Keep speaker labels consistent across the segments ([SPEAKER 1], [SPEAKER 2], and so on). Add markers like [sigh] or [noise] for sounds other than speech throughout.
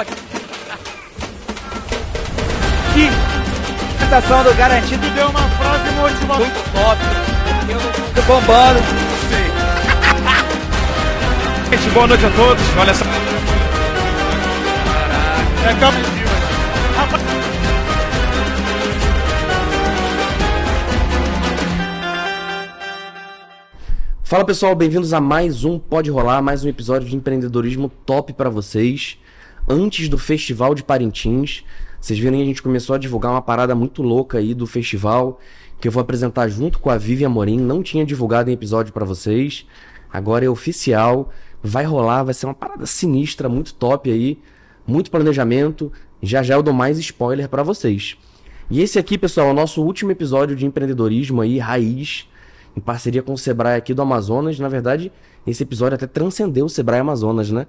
[SPEAKER 1] aqui.
[SPEAKER 2] Que apresentação do Garantido deu uma frase motivacional.
[SPEAKER 1] Muito top. Eu não
[SPEAKER 2] Tô bombando.
[SPEAKER 1] sei.
[SPEAKER 2] Gente, boa noite a todos. Olha só. É
[SPEAKER 3] Fala pessoal, bem-vindos a mais um Pode Rolar, mais um episódio de empreendedorismo top pra vocês. Antes do Festival de Parintins, vocês viram aí, a gente começou a divulgar uma parada muito louca aí do festival, que eu vou apresentar junto com a Vivian Amorim, não tinha divulgado em episódio pra vocês. Agora é oficial, vai rolar, vai ser uma parada sinistra, muito top aí, muito planejamento. Já já eu dou mais spoiler pra vocês. E esse aqui, pessoal, é o nosso último episódio de empreendedorismo aí, raiz, em parceria com o Sebrae aqui do Amazonas. Na verdade, esse episódio até transcendeu o Sebrae Amazonas, né?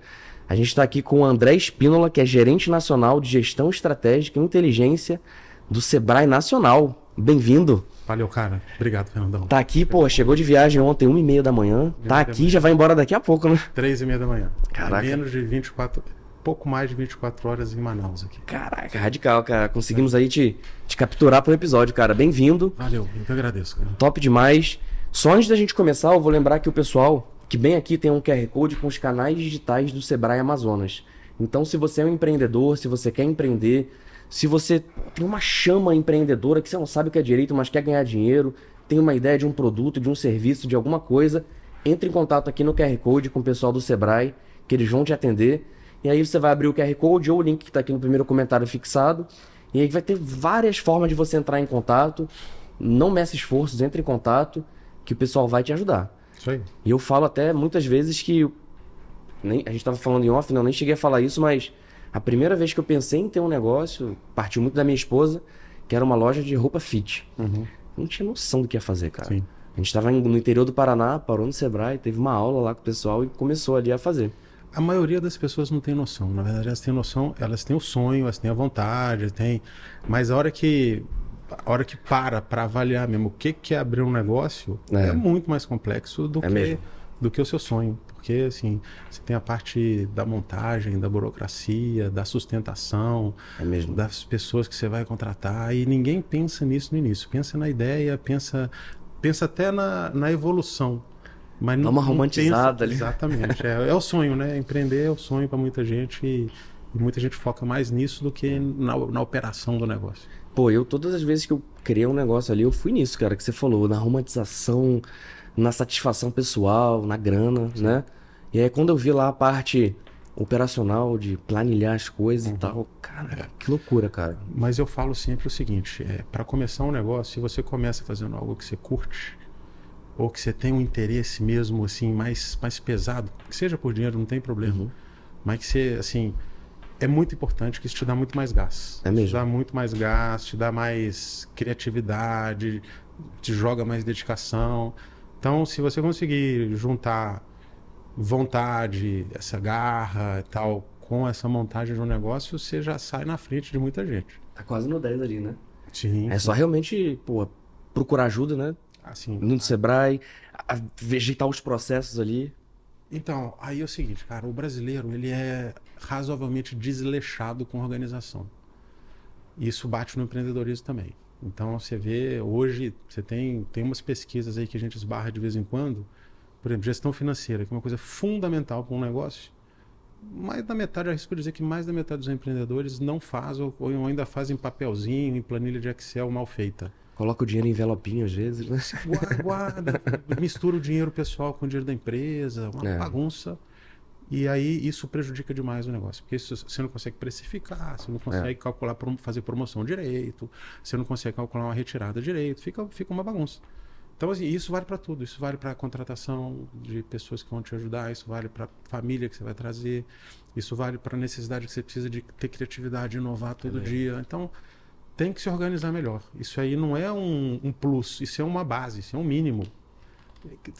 [SPEAKER 3] A gente está aqui com o André Espínola, que é gerente nacional de gestão estratégica e inteligência do Sebrae Nacional. Bem-vindo.
[SPEAKER 4] Valeu, cara. Obrigado, Fernandão.
[SPEAKER 3] Tá aqui, pô, chegou de viagem ontem, uma e meia da manhã. Tá
[SPEAKER 4] da
[SPEAKER 3] aqui, já vai embora daqui a pouco, né?
[SPEAKER 4] Três e meia da manhã.
[SPEAKER 3] Caraca.
[SPEAKER 4] Menos de 24, pouco mais de 24 horas em Manaus aqui.
[SPEAKER 3] Caraca, radical, cara. Conseguimos aí te, te capturar pro episódio, cara. Bem-vindo.
[SPEAKER 4] Valeu, eu que agradeço, cara.
[SPEAKER 3] Top demais. Só antes da gente começar, eu vou lembrar que o pessoal, que bem aqui tem um QR Code com os canais digitais do Sebrae Amazonas. Então, se você é um empreendedor, se você quer empreender, se você tem uma chama empreendedora que você não sabe o que é direito, mas quer ganhar dinheiro, tem uma ideia de um produto, de um serviço, de alguma coisa, entre em contato aqui no QR Code com o pessoal do Sebrae, que eles vão te atender. E aí você vai abrir o QR Code ou o link que está aqui no primeiro comentário fixado. E aí vai ter várias formas de você entrar em contato. Não meça esforços, entre em contato, que o pessoal vai te ajudar.
[SPEAKER 4] Isso aí.
[SPEAKER 3] E eu falo até muitas vezes que. Nem, a gente tava falando em off, não, nem cheguei a falar isso, mas a primeira vez que eu pensei em ter um negócio, partiu muito da minha esposa, que era uma loja de roupa fit. Não tinha noção do que ia fazer, cara.
[SPEAKER 4] Sim.
[SPEAKER 3] A gente tava em- no interior do Paraná, parou no Sebrae, teve uma aula lá com o pessoal e começou ali a fazer.
[SPEAKER 4] A maioria das pessoas não tem noção. Na verdade, elas têm noção, elas têm o sonho, elas têm a vontade, têm... mas a hora que a hora que para para avaliar mesmo o que que é abrir um negócio
[SPEAKER 3] É.
[SPEAKER 4] é, muito mais complexo do
[SPEAKER 3] É
[SPEAKER 4] que
[SPEAKER 3] mesmo.
[SPEAKER 4] do que o seu sonho, porque assim, você tem a parte da montagem, da burocracia, da sustentação,
[SPEAKER 3] É
[SPEAKER 4] das pessoas que você vai contratar e ninguém pensa nisso no início. Pensa na ideia, pensa, pensa até na, na evolução. Mas
[SPEAKER 3] Dá
[SPEAKER 4] não,
[SPEAKER 3] uma romantizada
[SPEAKER 4] pensa-
[SPEAKER 3] ali.
[SPEAKER 4] Exatamente. É, é o sonho, né? Empreender é o sonho para muita gente e, e muita gente foca mais nisso do que na, na operação do negócio.
[SPEAKER 3] Pô, eu todas as vezes que eu criei um negócio ali, eu fui nisso, cara, que você falou, na romantização, na satisfação pessoal, na grana, né? E aí quando eu vi lá a parte operacional de planilhar as coisas e tal, cara, que loucura, cara.
[SPEAKER 4] Mas eu falo sempre o seguinte: é, para começar um negócio, se você começa fazendo algo que você curte, ou que você tem um interesse mesmo assim mais, mais pesado, que seja por dinheiro, não tem problema, mas que você, assim, é muito importante que isso te dá muito mais gás.
[SPEAKER 3] É mesmo?
[SPEAKER 4] Te dá muito mais gás, te dá mais criatividade, te joga mais dedicação. Então, se você conseguir juntar vontade, essa garra e tal, com essa montagem de um negócio, você já sai na frente de muita gente.
[SPEAKER 3] Tá quase no 10 ali, né?
[SPEAKER 4] Sim.
[SPEAKER 3] É só realmente, pô, procurar ajuda, né?
[SPEAKER 4] Assim,
[SPEAKER 3] No Sebrae, vegetar os processos ali.
[SPEAKER 4] Então, aí é o seguinte, cara, o brasileiro, ele é razoavelmente desleixado com organização. Isso bate no empreendedorismo também. Então, você vê, hoje, você tem, tem umas pesquisas aí que a gente esbarra de vez em quando, por exemplo, gestão financeira, que é uma coisa fundamental para um negócio. Mais da metade, arrisco dizer que mais da metade dos empreendedores não faz ou, ou ainda fazem papelzinho em planilha de Excel mal feita.
[SPEAKER 3] Coloca o dinheiro em envelopinho às vezes, né?
[SPEAKER 4] Guarda, guarda, [laughs] mistura o dinheiro pessoal com o dinheiro da empresa, uma
[SPEAKER 3] É.
[SPEAKER 4] bagunça. E aí isso prejudica demais o negócio, porque isso, você não consegue precificar, você não consegue calcular, prom- fazer promoção direito, você não consegue calcular uma retirada direito, fica, fica uma bagunça. Então, assim, isso vale para tudo. Isso vale para a contratação de pessoas que vão te ajudar, isso vale para a família que você vai trazer, isso vale para a necessidade que você precisa de ter criatividade, inovar todo dia. Então, tem que se organizar melhor. Isso aí não é um, um plus, isso é uma base, isso é um mínimo.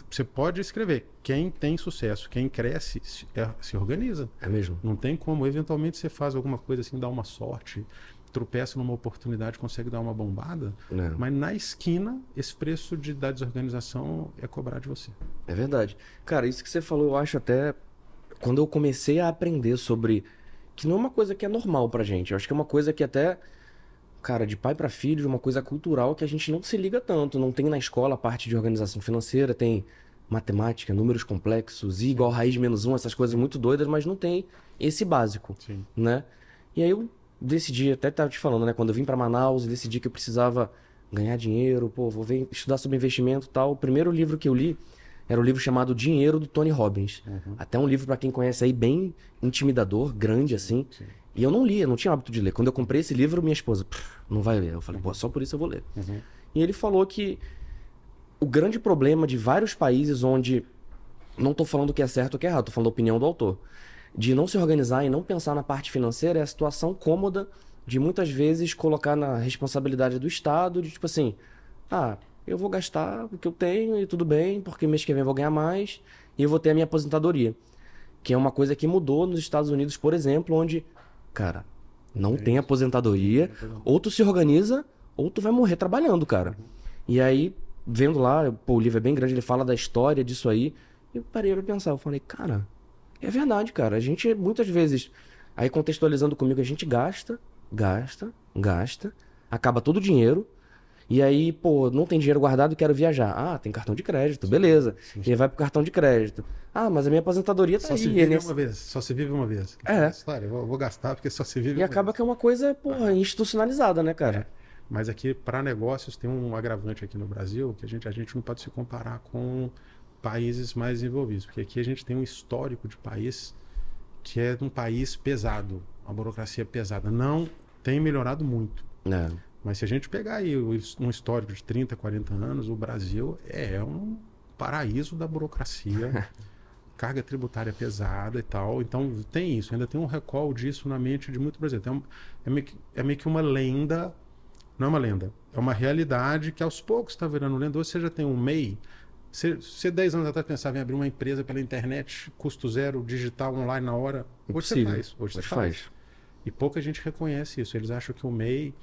[SPEAKER 4] Você pode escrever. Quem tem sucesso, quem cresce, se, é- se organiza.
[SPEAKER 3] É mesmo?
[SPEAKER 4] Não tem como. Eventualmente você faz alguma coisa assim, dá uma sorte, tropeça numa oportunidade, consegue dar uma bombada.
[SPEAKER 3] É.
[SPEAKER 4] Mas na esquina, esse preço de, da desorganização é cobrar de você.
[SPEAKER 3] É verdade. Cara, isso que você falou, eu acho até. Quando eu comecei a aprender sobre que não é uma coisa que é normal pra gente. Eu acho que é uma coisa que até, cara, de pai pra filho, uma coisa cultural que a gente não se liga tanto. Não tem na escola a parte de organização financeira, tem matemática, números complexos, i igual raiz menos um, essas coisas muito doidas, mas não tem esse básico,
[SPEAKER 4] Sim.
[SPEAKER 3] né? E aí eu decidi, até tava te falando, né? Quando eu vim pra Manaus, decidi que eu precisava ganhar dinheiro, pô, vou ver, estudar sobre investimento e tal. O primeiro livro que eu li era o livro chamado Dinheiro, do Tony Robbins. Até um livro, pra quem conhece aí, bem intimidador, grande assim.
[SPEAKER 4] sim.
[SPEAKER 3] E eu não lia, não tinha hábito de ler. Quando eu comprei esse livro, minha esposa, "Pff, não vai ler. Eu falei, pô, só por isso eu vou ler. E ele falou que o grande problema de vários países onde não tô falando o que é certo ou o que é errado, tô falando a opinião do autor, de não se organizar e não pensar na parte financeira é a situação cômoda de muitas vezes colocar na responsabilidade do Estado, de tipo assim, ah, eu vou gastar o que eu tenho e tudo bem, porque mês que vem eu vou ganhar mais e eu vou ter a minha aposentadoria. Que é uma coisa que mudou nos Estados Unidos, por exemplo, onde, cara, não tem aposentadoria, ou tu se organiza, ou tu vai morrer trabalhando, cara. E aí, vendo lá, pô, o livro é bem grande, ele fala da história disso aí, eu parei pra pensar, eu falei, cara, é verdade, cara. A gente muitas vezes, aí contextualizando comigo, a gente gasta, gasta, gasta, acaba todo o dinheiro. E aí, pô, não tem dinheiro guardado, quero viajar. Ah, tem cartão de crédito, beleza. E aí vai pro cartão de crédito. Ah, mas a minha aposentadoria tá
[SPEAKER 4] Só se
[SPEAKER 3] aí.
[SPEAKER 4] vive
[SPEAKER 3] nesse-
[SPEAKER 4] uma vez. Só se vive uma vez.
[SPEAKER 3] É.
[SPEAKER 4] História, eu vou, vou gastar porque só se vive
[SPEAKER 3] E acaba
[SPEAKER 4] vez.
[SPEAKER 3] que é uma coisa, porra, institucionalizada, né, cara?
[SPEAKER 4] Mas aqui, para negócios, tem um agravante aqui no Brasil que a gente, a gente não pode se comparar com países mais desenvolvidos. Porque aqui a gente tem um histórico de país que é um país pesado, uma burocracia pesada. Não tem melhorado muito.
[SPEAKER 3] É.
[SPEAKER 4] Mas se a gente pegar aí um histórico de 30, 40 anos, o Brasil é um paraíso da burocracia, [laughs] carga tributária pesada e tal. Então tem isso, ainda tem um recall disso na mente de muito brasileiro. Então, é, meio que, é meio que uma lenda, não é uma lenda, é uma realidade que aos poucos está virando lenda. Hoje você já tem um MEI. Você, você 10 anos atrás pensava em abrir uma empresa pela internet, custo zero, digital, online na hora. Hoje você
[SPEAKER 3] Impossível.
[SPEAKER 4] faz. Hoje você faz.
[SPEAKER 3] faz.
[SPEAKER 4] E pouca gente reconhece isso. Eles acham que o MEI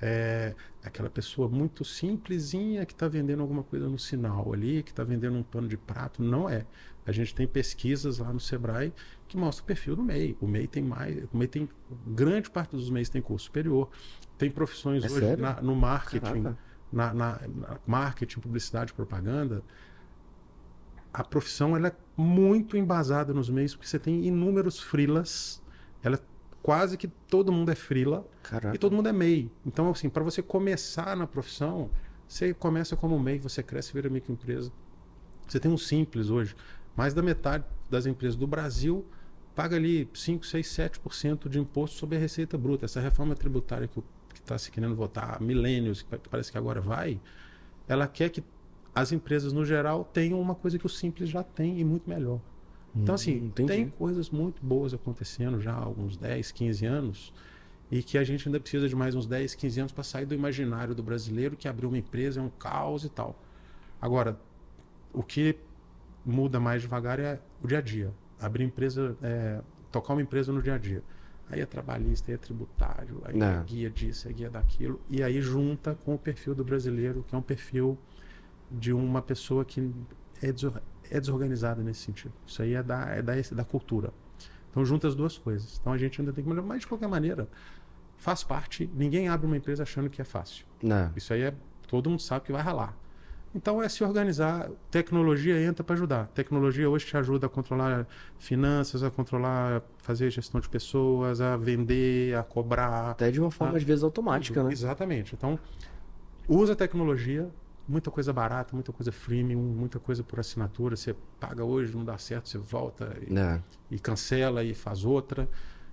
[SPEAKER 4] é aquela pessoa muito simplesinha que está vendendo alguma coisa no sinal ali, que está vendendo um pano de prato. Não é. A gente tem pesquisas lá no Sebrae que mostram o perfil do MEI. O MEI tem mais. O MEI tem. Grande parte dos MEIs tem curso superior. Tem profissões
[SPEAKER 3] É
[SPEAKER 4] hoje na- no marketing, na, na- na marketing, publicidade, propaganda. A profissão ela é muito embasada nos meios, porque você tem inúmeros frilas. Ela é quase que todo mundo é frila
[SPEAKER 3] Caraca.
[SPEAKER 4] e todo mundo é MEI. Então, assim, para você começar na profissão, você começa como MEI, você cresce e vira microempresa. Você tem um simples hoje. Mais da metade das empresas do Brasil paga ali 5, 6, 7% de imposto sobre a receita bruta. Essa reforma tributária que está se querendo votar, milênios, que parece que agora vai, ela quer que as empresas, no geral, tenham uma coisa que o simples já tem e muito melhor. Então, assim,
[SPEAKER 3] entendi.
[SPEAKER 4] tem coisas muito boas acontecendo já há alguns 10, 15 anos e que a gente ainda precisa de mais uns 10, 15 anos para sair do imaginário do brasileiro que abrir uma empresa é um caos e tal. Agora, o que muda mais devagar é o dia a dia. Abrir empresa, é, tocar uma empresa no dia a dia. Aí é trabalhista, aí é tributário, aí
[SPEAKER 3] Não.
[SPEAKER 4] é guia disso, é guia daquilo. E aí junta com o perfil do brasileiro, que é um perfil de uma pessoa que é, desor- é desorganizada nesse sentido. Isso aí é da, é da, da cultura. Então junta as duas coisas. Então a gente ainda tem que melhorar. Mas de qualquer maneira, faz parte. Ninguém abre uma empresa achando que é fácil.
[SPEAKER 3] Não.
[SPEAKER 4] Isso aí é. Todo mundo sabe que vai ralar. Então é se organizar. Tecnologia entra para ajudar. Tecnologia hoje te ajuda a controlar finanças, a controlar, fazer gestão de pessoas, a vender, a cobrar.
[SPEAKER 3] Até de uma forma,
[SPEAKER 4] Ah,
[SPEAKER 3] às vezes, automática, né?
[SPEAKER 4] Exatamente. Então, usa a tecnologia, muita coisa barata, muita coisa freemium, muita coisa por assinatura. Você paga hoje, não dá certo, você volta e,
[SPEAKER 3] Não.
[SPEAKER 4] e cancela e faz outra.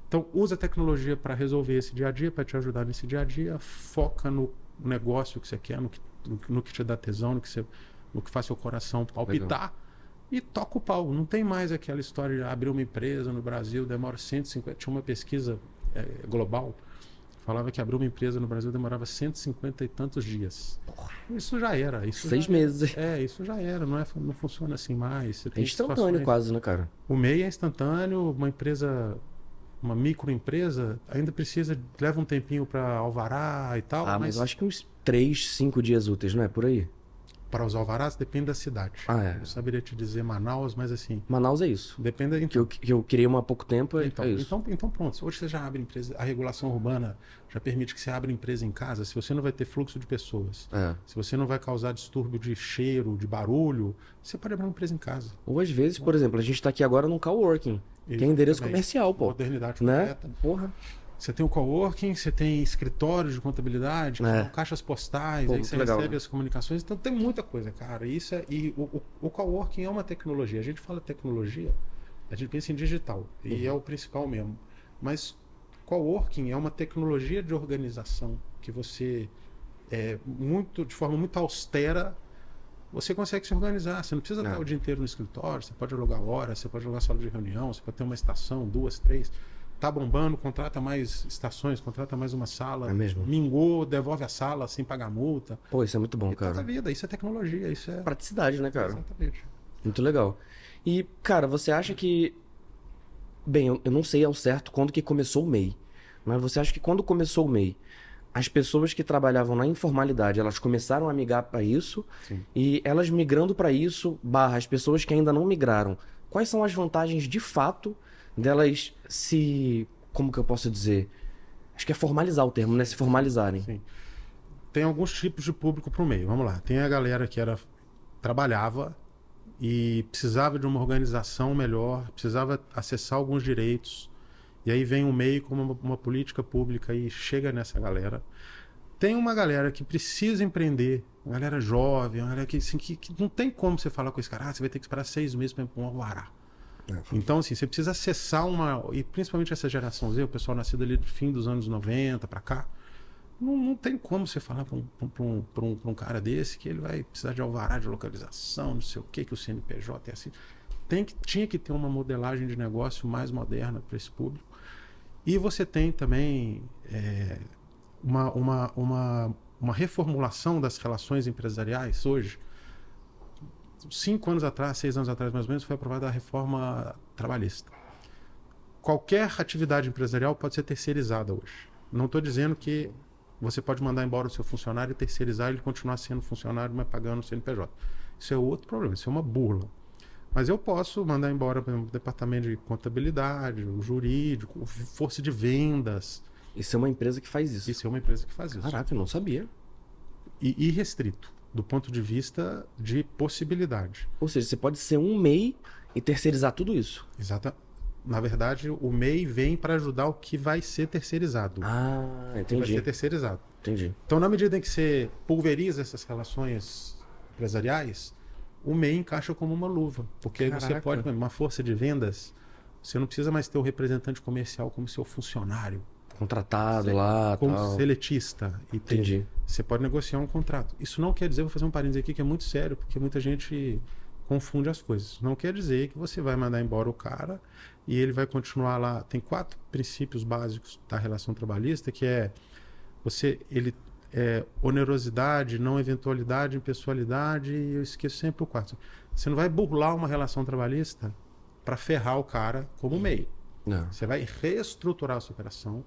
[SPEAKER 4] Então, usa a tecnologia para resolver esse dia a dia, para te ajudar nesse dia a dia. Foca no negócio que você quer, no que, no, que te dá tesão, no que, você, no que faz seu coração palpitar. E toca o pau. Não tem mais aquela história de abrir uma empresa no Brasil, demora 150. Tinha uma pesquisa eh, global, falava que abrir uma empresa no Brasil demorava 150 e tantos dias. Isso já era. Isso
[SPEAKER 3] Seis
[SPEAKER 4] já
[SPEAKER 3] meses.
[SPEAKER 4] É, isso já era. Não, é, não funciona assim mais.
[SPEAKER 3] É instantâneo quase, né, cara?
[SPEAKER 4] o MEI é instantâneo, uma empresa, uma microempresa, ainda precisa, leva um tempinho para alvará e tal.
[SPEAKER 3] Ah, mas eu acho que uns três, cinco dias úteis, não é? Por aí.
[SPEAKER 4] Para os alvarás depende da cidade.
[SPEAKER 3] Ah, é.
[SPEAKER 4] Eu saberia te dizer Manaus, mas assim,
[SPEAKER 3] Manaus é isso.
[SPEAKER 4] depende
[SPEAKER 3] Que
[SPEAKER 4] então,
[SPEAKER 3] eu, que eu criei uma há pouco tempo, é,
[SPEAKER 4] então,
[SPEAKER 3] é
[SPEAKER 4] então, então pronto. Hoje você já abre empresa, a regulação urbana já permite que você abra empresa em casa. Se você não vai ter fluxo de pessoas,
[SPEAKER 3] É.
[SPEAKER 4] se você não vai causar distúrbio de cheiro, de barulho, você pode abrir uma empresa em casa.
[SPEAKER 3] Ou às vezes, por exemplo, a gente tá aqui agora num coworking. Que é endereço comercial, pô.
[SPEAKER 4] Modernidade
[SPEAKER 3] Né?
[SPEAKER 4] completa.
[SPEAKER 3] Porra.
[SPEAKER 4] Você tem o coworking, você tem escritórios de contabilidade,
[SPEAKER 3] É.
[SPEAKER 4] caixas postais,
[SPEAKER 3] Pô,
[SPEAKER 4] aí você
[SPEAKER 3] legal,
[SPEAKER 4] recebe
[SPEAKER 3] né?
[SPEAKER 4] as comunicações. Então tem muita coisa, cara. Isso é, e o, o, o coworking é uma tecnologia. A gente fala tecnologia, a gente pensa em digital,
[SPEAKER 3] Uhum.
[SPEAKER 4] e é o principal mesmo. Mas coworking é uma tecnologia de organização que você, é, muito, de forma muito austera, você consegue se organizar. Você não precisa
[SPEAKER 3] É.
[SPEAKER 4] estar o dia inteiro no escritório, você pode alugar horas, você pode alugar sala de reunião, você pode ter uma estação, duas, três. Tá bombando, contrata mais estações, contrata mais uma sala.
[SPEAKER 3] É mesmo?
[SPEAKER 4] Mingou, devolve a sala sem pagar multa.
[SPEAKER 3] Pô, isso é muito bom,
[SPEAKER 4] E toda
[SPEAKER 3] cara.
[SPEAKER 4] vida, isso é tecnologia, isso é.
[SPEAKER 3] Praticidade, né, cara?
[SPEAKER 4] Exatamente.
[SPEAKER 3] Muito legal. E, cara, você acha que. Bem, eu, eu não sei ao certo quando que começou o MEI. Mas você acha que quando começou o MEI, as pessoas que trabalhavam na informalidade, elas começaram a migrar para isso?
[SPEAKER 4] Sim.
[SPEAKER 3] E elas migrando para isso, barra, as pessoas que ainda não migraram, quais são as vantagens de fato delas se. Como que eu posso dizer? Acho que é formalizar o termo, né? Se formalizarem.
[SPEAKER 4] Sim. Tem alguns tipos de público pro meio. Vamos lá. Tem a galera que era trabalhava e precisava de uma organização melhor, precisava acessar alguns direitos. E aí vem o meio como uma, uma política pública e chega nessa galera. Tem uma galera que precisa empreender, uma galera jovem, uma galera que, assim, que, que não tem como você falar com esse cara, ah, você vai ter que esperar seis meses para um alvará. Então, assim, você precisa acessar uma. E principalmente essa geração Z, o pessoal nascido ali do fim dos anos 90 para cá. Não, não tem como você falar para um, um, um, um cara desse que ele vai precisar de alvará de localização, não sei o que, que o CNPJ é assim. Tem que, tinha que ter uma modelagem de negócio mais moderna para esse público. E você tem também é, uma, uma, uma, uma reformulação das relações empresariais hoje. Cinco anos atrás, seis anos atrás mais ou menos, foi aprovada a reforma trabalhista. Qualquer atividade empresarial pode ser terceirizada hoje. Não estou dizendo que você pode mandar embora o seu funcionário e terceirizar ele continuar sendo funcionário, mas pagando o CNPJ. Isso é outro problema, isso é uma burla. Mas eu posso mandar embora exemplo, o departamento de contabilidade, o jurídico, o força de vendas.
[SPEAKER 3] Isso é uma empresa que faz isso.
[SPEAKER 4] Isso é uma empresa que faz isso.
[SPEAKER 3] Caraca, eu não sabia.
[SPEAKER 4] E irrestrito, do ponto de vista de possibilidade.
[SPEAKER 3] Ou seja, você pode ser um MEI e terceirizar tudo isso.
[SPEAKER 4] Exata. Na verdade, o MEI vem para ajudar o que vai ser terceirizado.
[SPEAKER 3] Ah,
[SPEAKER 4] que vai
[SPEAKER 3] entendi.
[SPEAKER 4] ser terceirizado.
[SPEAKER 3] Entendi.
[SPEAKER 4] Então, na medida em que você pulveriza essas relações empresariais, o MEI encaixa como uma luva. Porque aí você pode, uma força de vendas, você não precisa mais ter o representante comercial como seu funcionário,
[SPEAKER 3] Contratado lá,
[SPEAKER 4] como
[SPEAKER 3] tal.
[SPEAKER 4] seletista. E ter-
[SPEAKER 3] Entendi.
[SPEAKER 4] Você pode negociar um contrato. Isso não quer dizer, vou fazer um parênteses aqui que é muito sério, porque muita gente confunde as coisas. Não quer dizer que você vai mandar embora o cara e ele vai continuar lá. Tem quatro princípios básicos da relação trabalhista, que é você, ele é onerosidade, não eventualidade, impessoalidade, e eu esqueço sempre o quarto. Você não vai burlar uma relação trabalhista para ferrar o cara como MEI.
[SPEAKER 3] Não.
[SPEAKER 4] Você vai reestruturar a sua operação.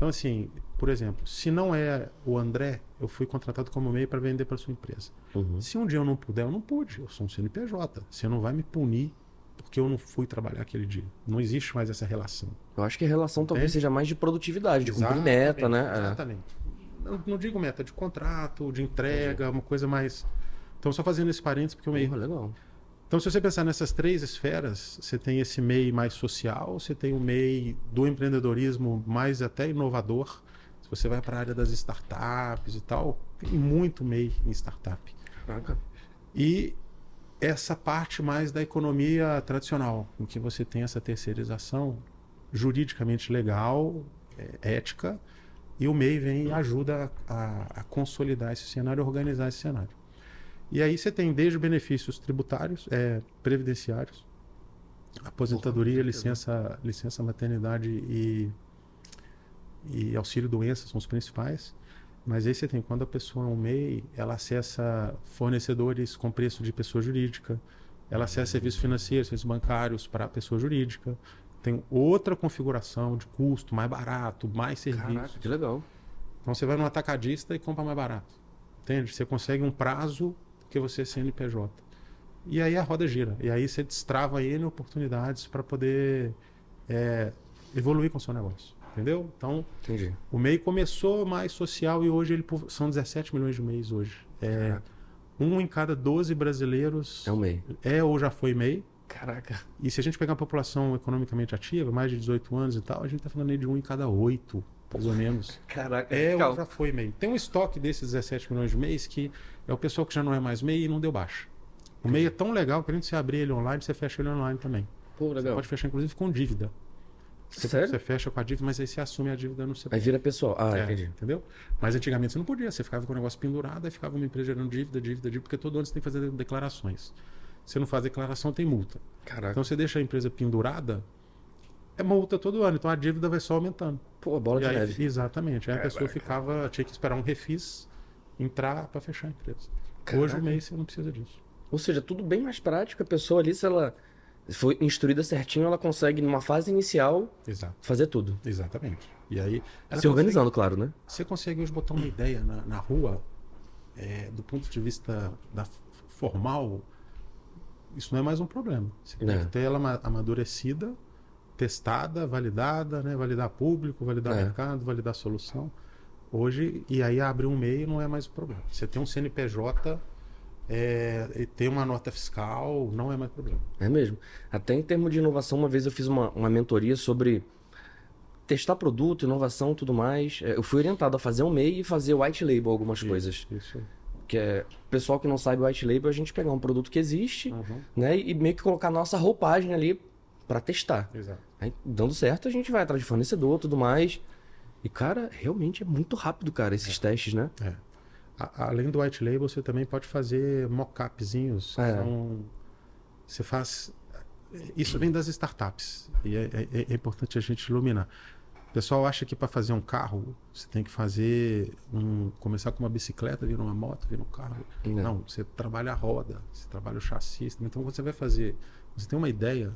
[SPEAKER 4] Então, assim, por exemplo, se não é o André, eu fui contratado como MEI para vender para sua empresa.
[SPEAKER 3] Uhum.
[SPEAKER 4] Se um dia eu não puder, eu não pude. Eu sou um CNPJ. Você não vai me punir porque eu não fui trabalhar aquele dia. Não existe mais essa relação.
[SPEAKER 3] Eu acho que a relação talvez seja mais de produtividade, de cumprir meta, né? É.
[SPEAKER 4] Exatamente. Não, não digo meta, de contrato, de entrega, uma coisa mais. Então, só fazendo esse parênteses, porque o MEI
[SPEAKER 3] Porra, legal.
[SPEAKER 4] Então, se você pensar nessas três esferas, você tem esse MEI mais social, você tem o MEI do empreendedorismo mais até inovador. Se você vai para a área das startups e tal, tem muito MEI em startup.
[SPEAKER 3] Caraca.
[SPEAKER 4] E essa parte mais da economia tradicional, em que você tem essa terceirização juridicamente legal, é, ética, e o MEI vem e ajuda a, a consolidar esse cenário, organizar esse cenário. E aí você tem desde benefícios tributários, é, previdenciários, aposentadoria, licença, licença maternidade e, e auxílio doença são os principais. Mas aí você tem quando a pessoa é um MEI, ela acessa fornecedores com preço de pessoa jurídica, ela acessa serviços financeiros, serviços bancários para a pessoa jurídica. Tem outra configuração de custo, mais barato, mais serviço.
[SPEAKER 3] Caraca, que legal.
[SPEAKER 4] Então você vai no atacadista e compra mais barato. Entende? Você consegue um prazo porque você é CNPJ. E aí a roda gira. E aí você destrava N oportunidades para poder é, evoluir com o seu negócio. Entendeu? Então,
[SPEAKER 3] Entendi.
[SPEAKER 4] o MEI começou mais social e hoje ele são 17 milhões de MEIs hoje. É, um em cada 12 brasileiros
[SPEAKER 3] É um MEI.
[SPEAKER 4] é ou já foi MEI.
[SPEAKER 3] Caraca.
[SPEAKER 4] E se a gente pegar a população economicamente ativa, mais de 18 anos e tal, a gente está falando aí de um em cada oito, mais ou menos.
[SPEAKER 3] Caraca.
[SPEAKER 4] É,
[SPEAKER 1] Legal.
[SPEAKER 4] ou já foi MEI. Tem um estoque desses 17 milhões de MEIs que é o pessoal que já não é mais MEI e não deu baixa. O MEI é tão legal que além de você abrir ele online, você fecha ele online também.
[SPEAKER 3] Pô,
[SPEAKER 4] Você
[SPEAKER 3] legal.
[SPEAKER 4] pode fechar, inclusive, com dívida. Você,
[SPEAKER 3] Sério?
[SPEAKER 4] você fecha com a dívida, mas aí você assume a dívida no
[SPEAKER 3] Aí
[SPEAKER 4] CPF.
[SPEAKER 3] vira pessoal. Ah,
[SPEAKER 4] É,
[SPEAKER 3] entendi.
[SPEAKER 4] Entendeu? Mas antigamente você não podia, você ficava com o negócio pendurado, aí ficava uma empresa gerando dívida, dívida, dívida, porque todo ano você tem que fazer declarações. Se não faz declaração, tem multa.
[SPEAKER 3] Caraca.
[SPEAKER 4] Então você deixa a empresa pendurada, é multa todo ano, então a dívida vai só aumentando.
[SPEAKER 3] Pô, bola
[SPEAKER 4] E
[SPEAKER 3] de
[SPEAKER 4] aí-
[SPEAKER 3] neve.
[SPEAKER 4] Exatamente. Aí a pessoa
[SPEAKER 3] Caraca.
[SPEAKER 4] ficava, tinha que esperar um refis entrar para fechar a empresa.
[SPEAKER 3] Caraca.
[SPEAKER 4] Hoje o mês você não precisa disso.
[SPEAKER 3] Ou seja, tudo bem mais prático. A pessoa ali, se ela foi instruída certinho, ela consegue, numa fase inicial,
[SPEAKER 4] Exato.
[SPEAKER 3] fazer tudo.
[SPEAKER 4] Exatamente. E aí
[SPEAKER 3] Se organizando, claro, né?
[SPEAKER 4] consegue- você consegue hoje botar uma ideia na, na rua, é, do ponto de vista da formal, isso não é mais um problema. Você tem
[SPEAKER 3] É.
[SPEAKER 4] que ter ela ama- amadurecida, testada, validada, né? validar público, validar
[SPEAKER 3] É.
[SPEAKER 4] mercado, validar solução. Hoje, e aí abrir um MEI não é mais o problema. Você tem um CNPJ, é, e ter uma nota fiscal, não é mais problema.
[SPEAKER 3] É mesmo. Até em termos de inovação, uma vez eu fiz uma, uma mentoria sobre testar produto, inovação tudo mais. É, Eu fui orientado a fazer um MEI e fazer white label algumas coisas.
[SPEAKER 4] Isso. aí.
[SPEAKER 3] Que é, pessoal que não sabe white label, a gente pegar um produto que existe,
[SPEAKER 4] Uhum.
[SPEAKER 3] né? E meio que colocar nossa roupagem ali pra testar.
[SPEAKER 4] Exato.
[SPEAKER 3] Aí, dando certo, a gente vai atrás de fornecedor tudo mais. E, cara, realmente é muito rápido, cara, esses testes, né?
[SPEAKER 4] É. A- além do white label, você também pode fazer mock-upzinhos.
[SPEAKER 3] É.
[SPEAKER 4] são- Você faz. Isso vem das startups. E é, é- é importante a gente iluminar. O pessoal acha que para fazer um carro, você tem que fazer um. começar com uma bicicleta, vira uma moto, vira um carro.
[SPEAKER 3] Não.
[SPEAKER 4] Não, você trabalha a roda, você trabalha o chassi. Então, quando você vai fazer. Você tem uma ideia.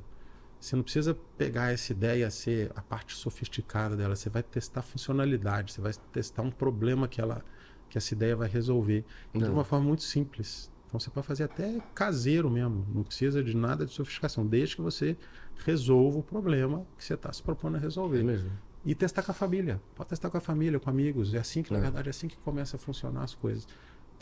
[SPEAKER 4] Você não precisa pegar essa ideia ser a parte sofisticada dela. Você vai testar funcionalidade, você vai testar um problema que ela que essa ideia vai resolver de
[SPEAKER 3] Não.
[SPEAKER 4] uma forma muito simples. Então você pode fazer até caseiro mesmo, não precisa de nada de sofisticação, desde que você resolva o problema que você está se propondo a resolver.
[SPEAKER 3] É mesmo.
[SPEAKER 4] E testar com a família. Pode testar com a família, com amigos. É assim que, na
[SPEAKER 3] É.
[SPEAKER 4] verdade, é assim que começa a funcionar as coisas.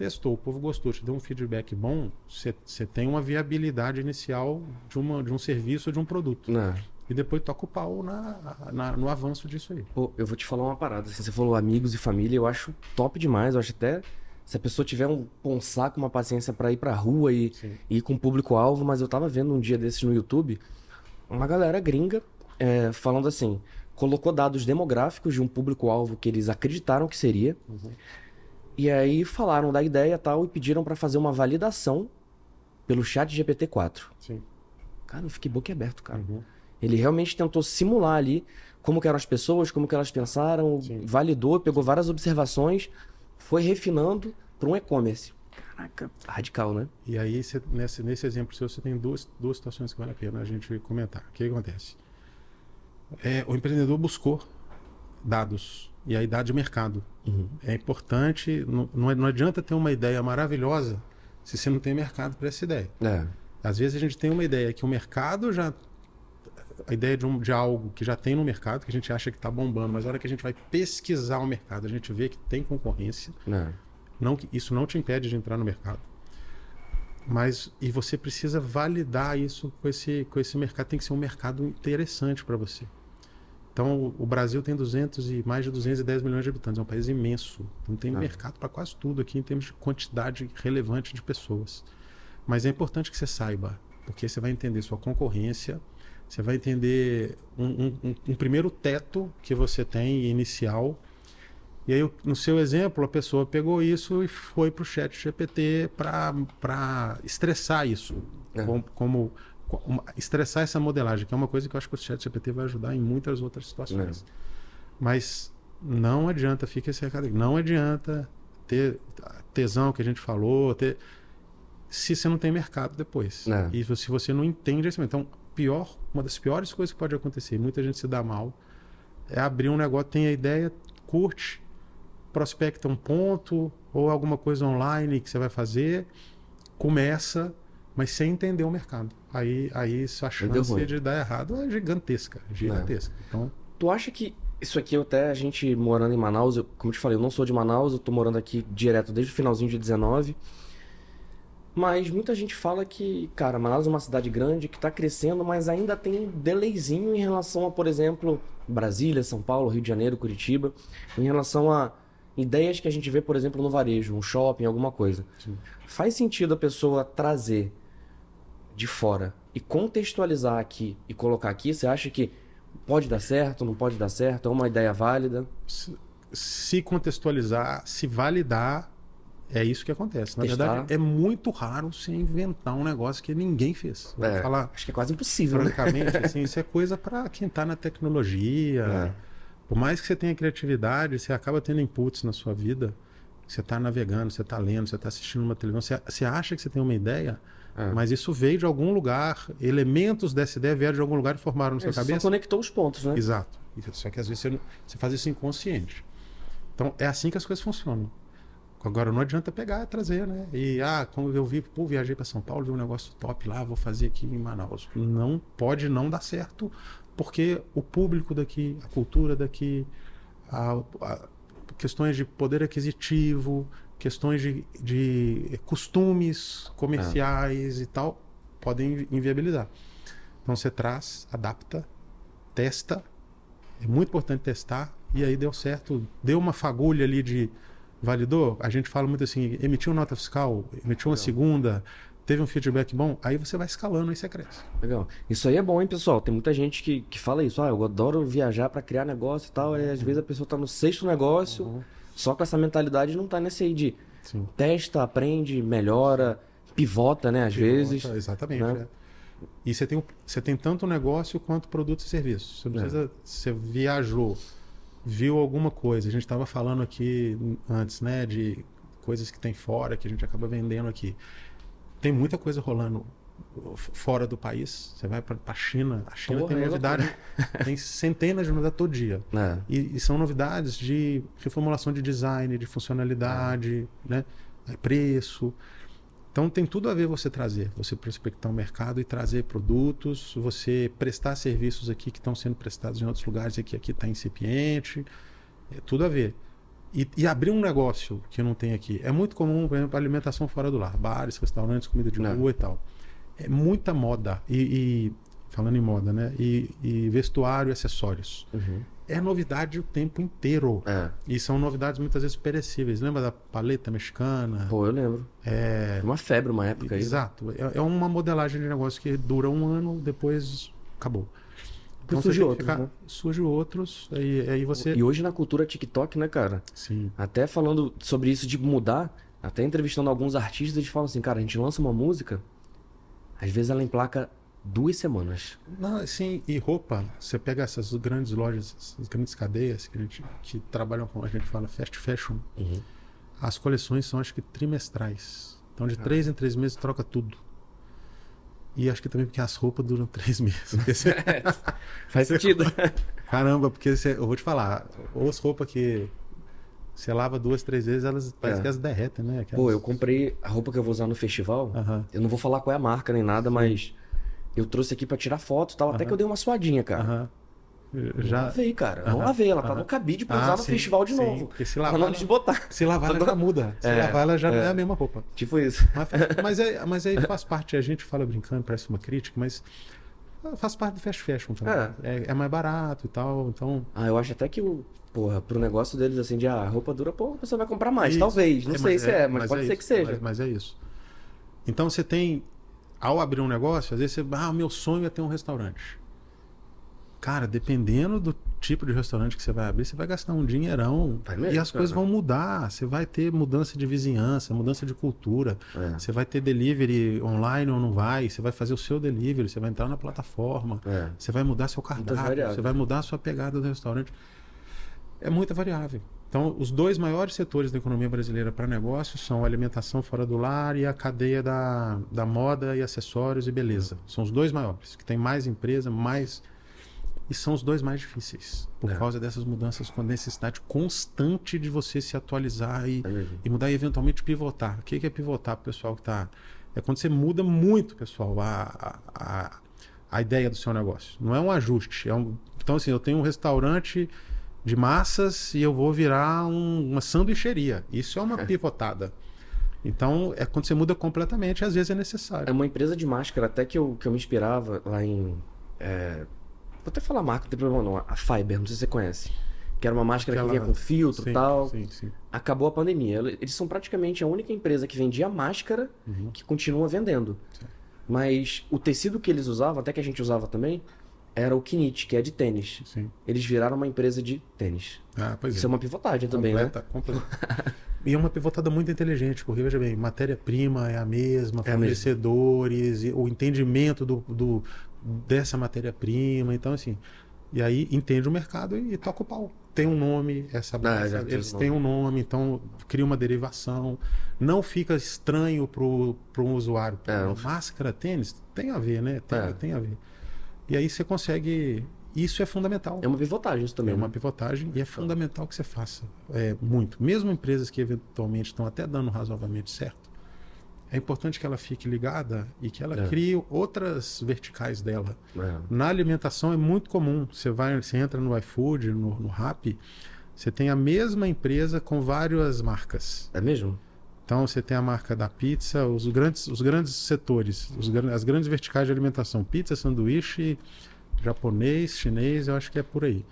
[SPEAKER 4] Testou, o povo gostou, te deu um feedback bom, você tem uma viabilidade inicial de, uma, de um serviço ou de um produto.
[SPEAKER 3] Não.
[SPEAKER 4] E depois toca o pau na, na- no avanço disso aí.
[SPEAKER 3] Pô, eu vou te falar uma parada. assim, você falou amigos e família, eu acho top demais. Eu acho até. Se a pessoa tiver um, um saco, uma paciência pra ir pra rua e, e ir com o público-alvo, mas eu tava vendo um dia desses no YouTube uma galera gringa é, falando assim: colocou dados demográficos de um público-alvo que eles acreditaram que seria, e aí falaram da ideia e tal e pediram pra fazer uma validação pelo chat GPT-4.
[SPEAKER 4] Sim.
[SPEAKER 3] Cara, eu fiquei boquiaberto, cara.
[SPEAKER 4] Uhum.
[SPEAKER 3] Ele realmente tentou simular ali como que eram as pessoas, como que elas pensaram,
[SPEAKER 4] Sim.
[SPEAKER 3] validou, pegou várias observações, foi refinando para um e-commerce. Caraca, radical, né?
[SPEAKER 4] E aí, você- nesse, nesse exemplo seu, você tem duas, duas situações que vale a pena a gente comentar. O que acontece? É, o empreendedor buscou dados e aí dá de mercado. É importante, não, não é- não adianta ter uma ideia maravilhosa se você não tem mercado para essa ideia.
[SPEAKER 3] É.
[SPEAKER 4] Às vezes a gente tem uma ideia que o mercado já. A ideia de, um, de algo que já tem no mercado, que a gente acha que está bombando, mas na hora que a gente vai pesquisar o mercado, a gente vê que tem concorrência.
[SPEAKER 3] Né?
[SPEAKER 4] Não, isso não te impede de entrar no mercado. Mas e você precisa validar isso com esse, com esse mercado. Tem que ser um mercado interessante para você. Então, o- Brasil tem 200 e mais de 210 milhões de habitantes. É um país imenso. Então, tem
[SPEAKER 3] Ah.
[SPEAKER 4] mercado para quase tudo aqui em termos de quantidade relevante de pessoas. Mas é importante que você saiba, porque você vai entender sua concorrência, você vai entender um, um- um- um primeiro teto que você tem inicial. E aí, no seu exemplo, a pessoa pegou isso e foi para o chat GPT para estressar isso.
[SPEAKER 3] É.
[SPEAKER 4] Como, como- como- estressar essa modelagem, que é uma coisa que eu acho que o chat GPT vai ajudar em muitas outras situações. Mas não adianta, fica esse recado aí, não adianta ter tesão que a gente falou, ter, se você não tem mercado depois.
[SPEAKER 3] É.
[SPEAKER 4] E se você não entende esse Então, pior, uma das piores coisas que pode acontecer, muita gente se dá mal, é abrir um negócio, tem a ideia, curte, prospecta um ponto ou alguma coisa online que você vai fazer, começa, mas sem entender o mercado. Aí, aí a chance de dar errado é gigantesca. Gigantesca. Então,
[SPEAKER 3] Tu acha que isso aqui, eu até a gente morando em Manaus, eu, como eu te falei, eu não sou de Manaus, eu tô morando aqui direto desde o finalzinho de 19. Mas muita gente fala que, cara, Manaus é uma cidade grande que tá crescendo, mas ainda tem um delayzinho em relação a, por exemplo, Brasília, São Paulo, Rio de Janeiro, Curitiba, em relação a ideias que a gente vê, por exemplo, no varejo, um shopping, alguma coisa.
[SPEAKER 4] Sim.
[SPEAKER 3] Faz sentido a pessoa trazer de fora e contextualizar aqui e colocar aqui? Você acha que pode dar certo, não pode dar certo? É uma ideia válida?
[SPEAKER 4] se, se contextualizar, se validar, é isso que acontece. Na
[SPEAKER 3] Testar.
[SPEAKER 4] verdade, é muito raro você inventar um negócio que ninguém fez.
[SPEAKER 3] É,
[SPEAKER 4] falar
[SPEAKER 3] acho que é quase impossível, né?
[SPEAKER 4] francamente, [laughs] assim, isso é coisa para quem está na tecnologia.
[SPEAKER 3] É.
[SPEAKER 4] Por mais que você tenha criatividade, você acaba tendo inputs na sua vida. Você está navegando, você está lendo, você está assistindo uma televisão, você, você acha que você tem uma ideia,
[SPEAKER 3] É.
[SPEAKER 4] mas isso veio de algum lugar, elementos dessa ideia vieram de algum lugar e formaram na sua
[SPEAKER 3] Você
[SPEAKER 4] cabeça.
[SPEAKER 3] conectou os pontos, né?
[SPEAKER 4] Exato. Só que às vezes você, você faz isso inconsciente. Então é assim que as coisas funcionam. Agora não adianta pegar e trazer, né? E ah, quando eu vi, pô, viajei para São Paulo, vi um negócio top lá, vou fazer aqui em Manaus. Não pode não dar certo, porque o público daqui, a cultura daqui, a- a- questões de poder aquisitivo, questões de, de costumes comerciais e tal, podem invi- inviabilizar. Então você traz, adapta, testa. É muito importante testar. E aí deu certo. Deu uma fagulha ali de. Validou? A gente fala muito assim: emitiu nota fiscal, emitiu uma segunda, teve um feedback bom. Aí você vai escalando e você cresce.
[SPEAKER 3] Legal. Isso aí é bom, hein, pessoal? Tem muita gente que, que fala isso. Ah, eu adoro viajar pra criar negócio e tal. E às vezes a pessoa tá no sexto negócio, só com essa mentalidade não tá nesse aí de
[SPEAKER 4] Sim.
[SPEAKER 3] testa, aprende, melhora, pivota, né? Às vezes.
[SPEAKER 4] Exatamente.
[SPEAKER 3] né?
[SPEAKER 4] é. E você tem, você tem tanto negócio quanto produtos e serviços. Você
[SPEAKER 3] É.
[SPEAKER 4] precisa. Você viajou, viu alguma coisa. A gente estava falando aqui antes, né? De coisas que tem fora, que a gente acaba vendendo aqui. Tem muita coisa rolando fora do país. Você vai para a China. A China
[SPEAKER 3] Porra,
[SPEAKER 4] tem
[SPEAKER 3] é
[SPEAKER 4] novidade. [laughs] tem centenas de novidades todo dia.
[SPEAKER 3] É.
[SPEAKER 4] E, e são novidades de reformulação de design, de funcionalidade, né? Aí preço. Então tem tudo a ver você trazer, você prospectar o mercado e trazer produtos, você prestar serviços aqui que estão sendo prestados em outros lugares e que aqui está incipiente. É tudo a ver. E, e abrir um negócio que não tem aqui. É muito comum, por exemplo, alimentação fora do lar, bares, restaurantes, comida de
[SPEAKER 3] Não.
[SPEAKER 4] rua e tal. É muita moda. E, e- falando em moda, né? E, e vestuário e acessórios
[SPEAKER 3] Uhum.
[SPEAKER 4] é novidade o tempo inteiro.
[SPEAKER 3] É.
[SPEAKER 4] E são novidades muitas vezes perecíveis. Lembra da paleta mexicana?
[SPEAKER 3] Pô, eu lembro.
[SPEAKER 4] É,
[SPEAKER 3] uma febre uma época aí.
[SPEAKER 4] exato. É, é uma modelagem de negócio que dura um ano, depois acabou.
[SPEAKER 3] Depois
[SPEAKER 4] você
[SPEAKER 3] surge outros,
[SPEAKER 4] ficar-
[SPEAKER 3] né?
[SPEAKER 4] Surge outros, aí, aí você.
[SPEAKER 3] E hoje na cultura TikTok, né, cara?
[SPEAKER 4] Sim.
[SPEAKER 3] Até falando sobre isso de mudar, até entrevistando alguns artistas, eles falam assim, cara, a gente lança uma música, às vezes ela emplaca duas semanas.
[SPEAKER 4] Não, sim, e roupa, você pega essas grandes lojas, essas grandes cadeias que, a gente, que trabalham com, a gente fala fast fashion,
[SPEAKER 3] Uhum.
[SPEAKER 4] as coleções são acho que trimestrais. Então de três em três meses troca tudo. E acho que também porque as roupas duram [laughs] três meses. [laughs] Você-
[SPEAKER 3] Faz sentido. [laughs]
[SPEAKER 4] Caramba, porque você- eu vou te falar, ou as roupas que você lava duas, três vezes, elas parece
[SPEAKER 3] É.
[SPEAKER 4] que elas derretem, né? Aquelas-
[SPEAKER 3] Pô, eu comprei a roupa que eu vou usar no festival. Eu não vou falar qual é a marca nem nada, mas eu trouxe aqui pra tirar foto e tal. Até que eu dei uma suadinha, cara.
[SPEAKER 4] Aham.
[SPEAKER 3] Não
[SPEAKER 4] Já
[SPEAKER 3] lavei, cara. Não
[SPEAKER 4] Aham.
[SPEAKER 3] lavei. Ela tá no cabide pra
[SPEAKER 4] Ah,
[SPEAKER 3] usar no
[SPEAKER 4] sim,
[SPEAKER 3] festival de
[SPEAKER 4] sim.
[SPEAKER 3] novo.
[SPEAKER 4] Porque se lavar,
[SPEAKER 3] não
[SPEAKER 4] ela-
[SPEAKER 3] desbotar. [laughs]
[SPEAKER 4] se lavar ela já muda. Se
[SPEAKER 3] É,
[SPEAKER 4] lavar ela já não
[SPEAKER 3] é.
[SPEAKER 4] é a mesma roupa.
[SPEAKER 3] Tipo isso.
[SPEAKER 4] Mas, mas, é, mas aí faz parte, a gente fala brincando, parece uma crítica, mas faz parte do fast fashion também. É, é mais barato e tal, então...
[SPEAKER 3] Ah, eu acho até que o. Porra, pro negócio deles assim de ah, roupa dura, pô, a pessoa vai comprar mais.
[SPEAKER 4] Isso.
[SPEAKER 3] Talvez. Não
[SPEAKER 4] É,
[SPEAKER 3] sei
[SPEAKER 4] mas
[SPEAKER 3] se é, mas, pode ser
[SPEAKER 4] é
[SPEAKER 3] que
[SPEAKER 4] isso,
[SPEAKER 3] seja.
[SPEAKER 4] Mas, mas é isso. Então você tem, ao abrir um negócio, às vezes você, ah, meu sonho é ter um restaurante. Cara, dependendo do tipo de restaurante que você vai abrir, você vai gastar um dinheirão.
[SPEAKER 3] Vai mesmo,
[SPEAKER 4] e as coisas
[SPEAKER 3] cara.
[SPEAKER 4] vão mudar. Você vai ter mudança de vizinhança, mudança de cultura.
[SPEAKER 3] É.
[SPEAKER 4] Você vai ter delivery online ou não vai. Você vai fazer o seu delivery, você vai entrar na plataforma.
[SPEAKER 3] É.
[SPEAKER 4] Você vai mudar seu cardápio, você vai mudar a sua pegada do restaurante. É muita variável. Então, os dois maiores setores da economia brasileira para negócios são a alimentação fora do lar e a cadeia da, da moda e acessórios e beleza. São os dois maiores, que tem mais empresa, mais. E são os dois mais difíceis, por
[SPEAKER 3] É.
[SPEAKER 4] causa dessas mudanças com a necessidade constante de você se atualizar e,
[SPEAKER 3] É
[SPEAKER 4] e mudar e eventualmente pivotar. O que que é pivotar para o pessoal que está É quando você muda muito, pessoal, a, a, a ideia do seu negócio. Não é um ajuste. É um... Então, assim, eu tenho um restaurante de massas e eu vou virar um, uma sanduicheria. Isso é uma [laughs] pivotada. Então, é quando você muda completamente, às vezes é necessário.
[SPEAKER 3] É uma empresa de máscara, até que eu, que eu me inspirava lá em. é, Vou até falar marca, não tem problema não. A Fiber, não sei se você conhece. Que era uma máscara
[SPEAKER 4] Aquela-
[SPEAKER 3] que vinha com filtro e
[SPEAKER 4] Sim,
[SPEAKER 3] tal.
[SPEAKER 4] Sim, sim.
[SPEAKER 3] Acabou a pandemia. Eles são praticamente a única empresa que vendia máscara
[SPEAKER 4] Uhum.
[SPEAKER 3] que continua vendendo. Mas o tecido que eles usavam, até que a gente usava também, era o Kinit, que é de tênis.
[SPEAKER 4] sim.
[SPEAKER 3] Eles viraram uma empresa de tênis.
[SPEAKER 4] Ah, pois
[SPEAKER 3] Isso é uma pivotagem também, né?
[SPEAKER 4] completa, completa. E é uma pivotada muito inteligente, porque veja bem, matéria-prima é a mesma,
[SPEAKER 3] É
[SPEAKER 4] fornecedores, e o entendimento do, do- dessa matéria-prima, então assim, e aí entende o mercado e, toca o pau. Tem um nome, essa
[SPEAKER 3] Ah,
[SPEAKER 4] essa-
[SPEAKER 3] tem
[SPEAKER 4] eles têm um nome, então cria uma derivação. Não fica estranho pro um usuário. Pô,
[SPEAKER 3] É,
[SPEAKER 4] Máscara, tênis, tem a ver, né? Tem,
[SPEAKER 3] É.
[SPEAKER 4] tem a ver. E aí você consegue. Isso é fundamental.
[SPEAKER 3] É uma pivotagem isso também.
[SPEAKER 4] É uma
[SPEAKER 3] né?
[SPEAKER 4] pivotagem e é fundamental que você faça é, muito. Mesmo empresas que eventualmente estão até dando razoavelmente certo, é importante que ela fique ligada e que ela
[SPEAKER 3] É.
[SPEAKER 4] crie outras verticais dela.
[SPEAKER 3] É.
[SPEAKER 4] Na alimentação é muito comum. Você vai, você entra no iFood, no, no Rappi, você tem a mesma empresa com várias marcas.
[SPEAKER 3] É mesmo?
[SPEAKER 4] Então você tem a marca da pizza, os grandes, os grandes setores, os as grandes verticais de alimentação, pizza, sanduíche, japonês, chinês, eu acho que é por aí.